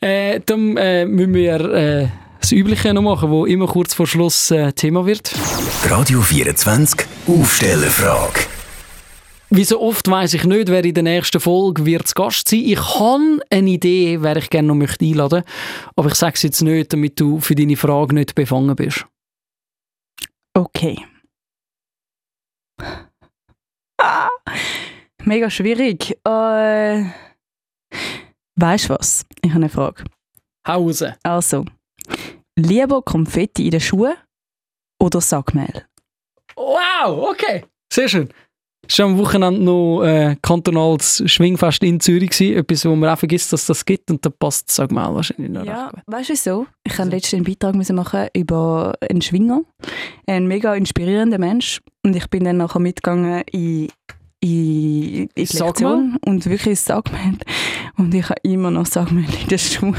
Speaker 2: Äh, dann äh, müssen wir äh, das Übliche noch machen, wo immer kurz vor Schluss äh, Thema wird.
Speaker 3: Radio 24 Aufstellerfrage.
Speaker 2: Wie so oft weiss ich nicht, wer in der nächsten Folge wird zu Gast sein. Ich habe eine Idee, wer ich gerne noch möchte einladen möchte. Aber ich sage es jetzt nicht, damit du für deine Frage nicht befangen bist.
Speaker 1: Okay. Ah, mega schwierig. Äh, weißt du was? Ich habe eine Frage.
Speaker 2: Hau raus.
Speaker 1: Also, lieber Konfetti in den Schuhen oder Sackmehl?
Speaker 2: Wow, okay. Sehr schön. Es war am Wochenende noch äh, kantonales Schwingfest in Zürich. Gewesen. Etwas, wo man auch vergisst, dass das gibt. Und da passt, sag mal, wahrscheinlich noch
Speaker 1: Ja,
Speaker 2: recht gut.
Speaker 1: weißt du wieso? Ich habe letztens einen Beitrag müssen machen über einen Schwinger, einen mega inspirierenden Mensch. Und ich bin dann nachher mitgegangen in, in, in die Lektion und wirklich ins Sackmehl. Und ich habe immer noch Sackmehl in den Schuhen.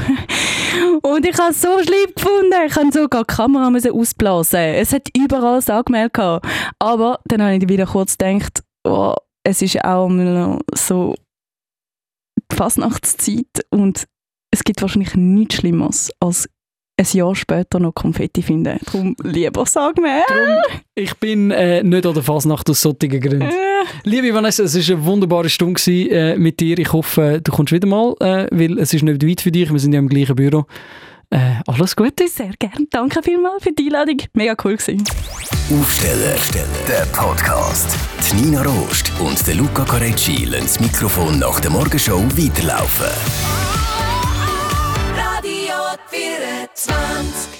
Speaker 1: Und ich habe es so schlimm gefunden. Ich habe sogar die Kamera ausblasen. Es hat überall Sackmehl gehabt. Aber dann habe ich wieder kurz gedacht, oh, es ist auch so die Fasnachtszeit und es gibt wahrscheinlich nichts Schlimmeres, als ein Jahr später noch Konfetti finden. Darum lieber sag mir.
Speaker 2: Ich bin äh, nicht an der Fasnacht aus solchen Gründen.
Speaker 1: Äh,
Speaker 2: Liebe Vanessa, es war eine wunderbare Stunde gewesen, äh, mit dir. Ich hoffe, du kommst wieder mal, äh, weil es ist nicht weit für dich. Wir sind ja im gleichen Büro. Äh, alles Gute.
Speaker 1: sehr gerne. Danke vielmals für die Einladung. Mega cool gewesen.
Speaker 3: Aufsteller, der Podcast. Die Nina Rost und der Luca Carecci lassen das Mikrofon nach der Morgenshow weiterlaufen.
Speaker 5: Radio 24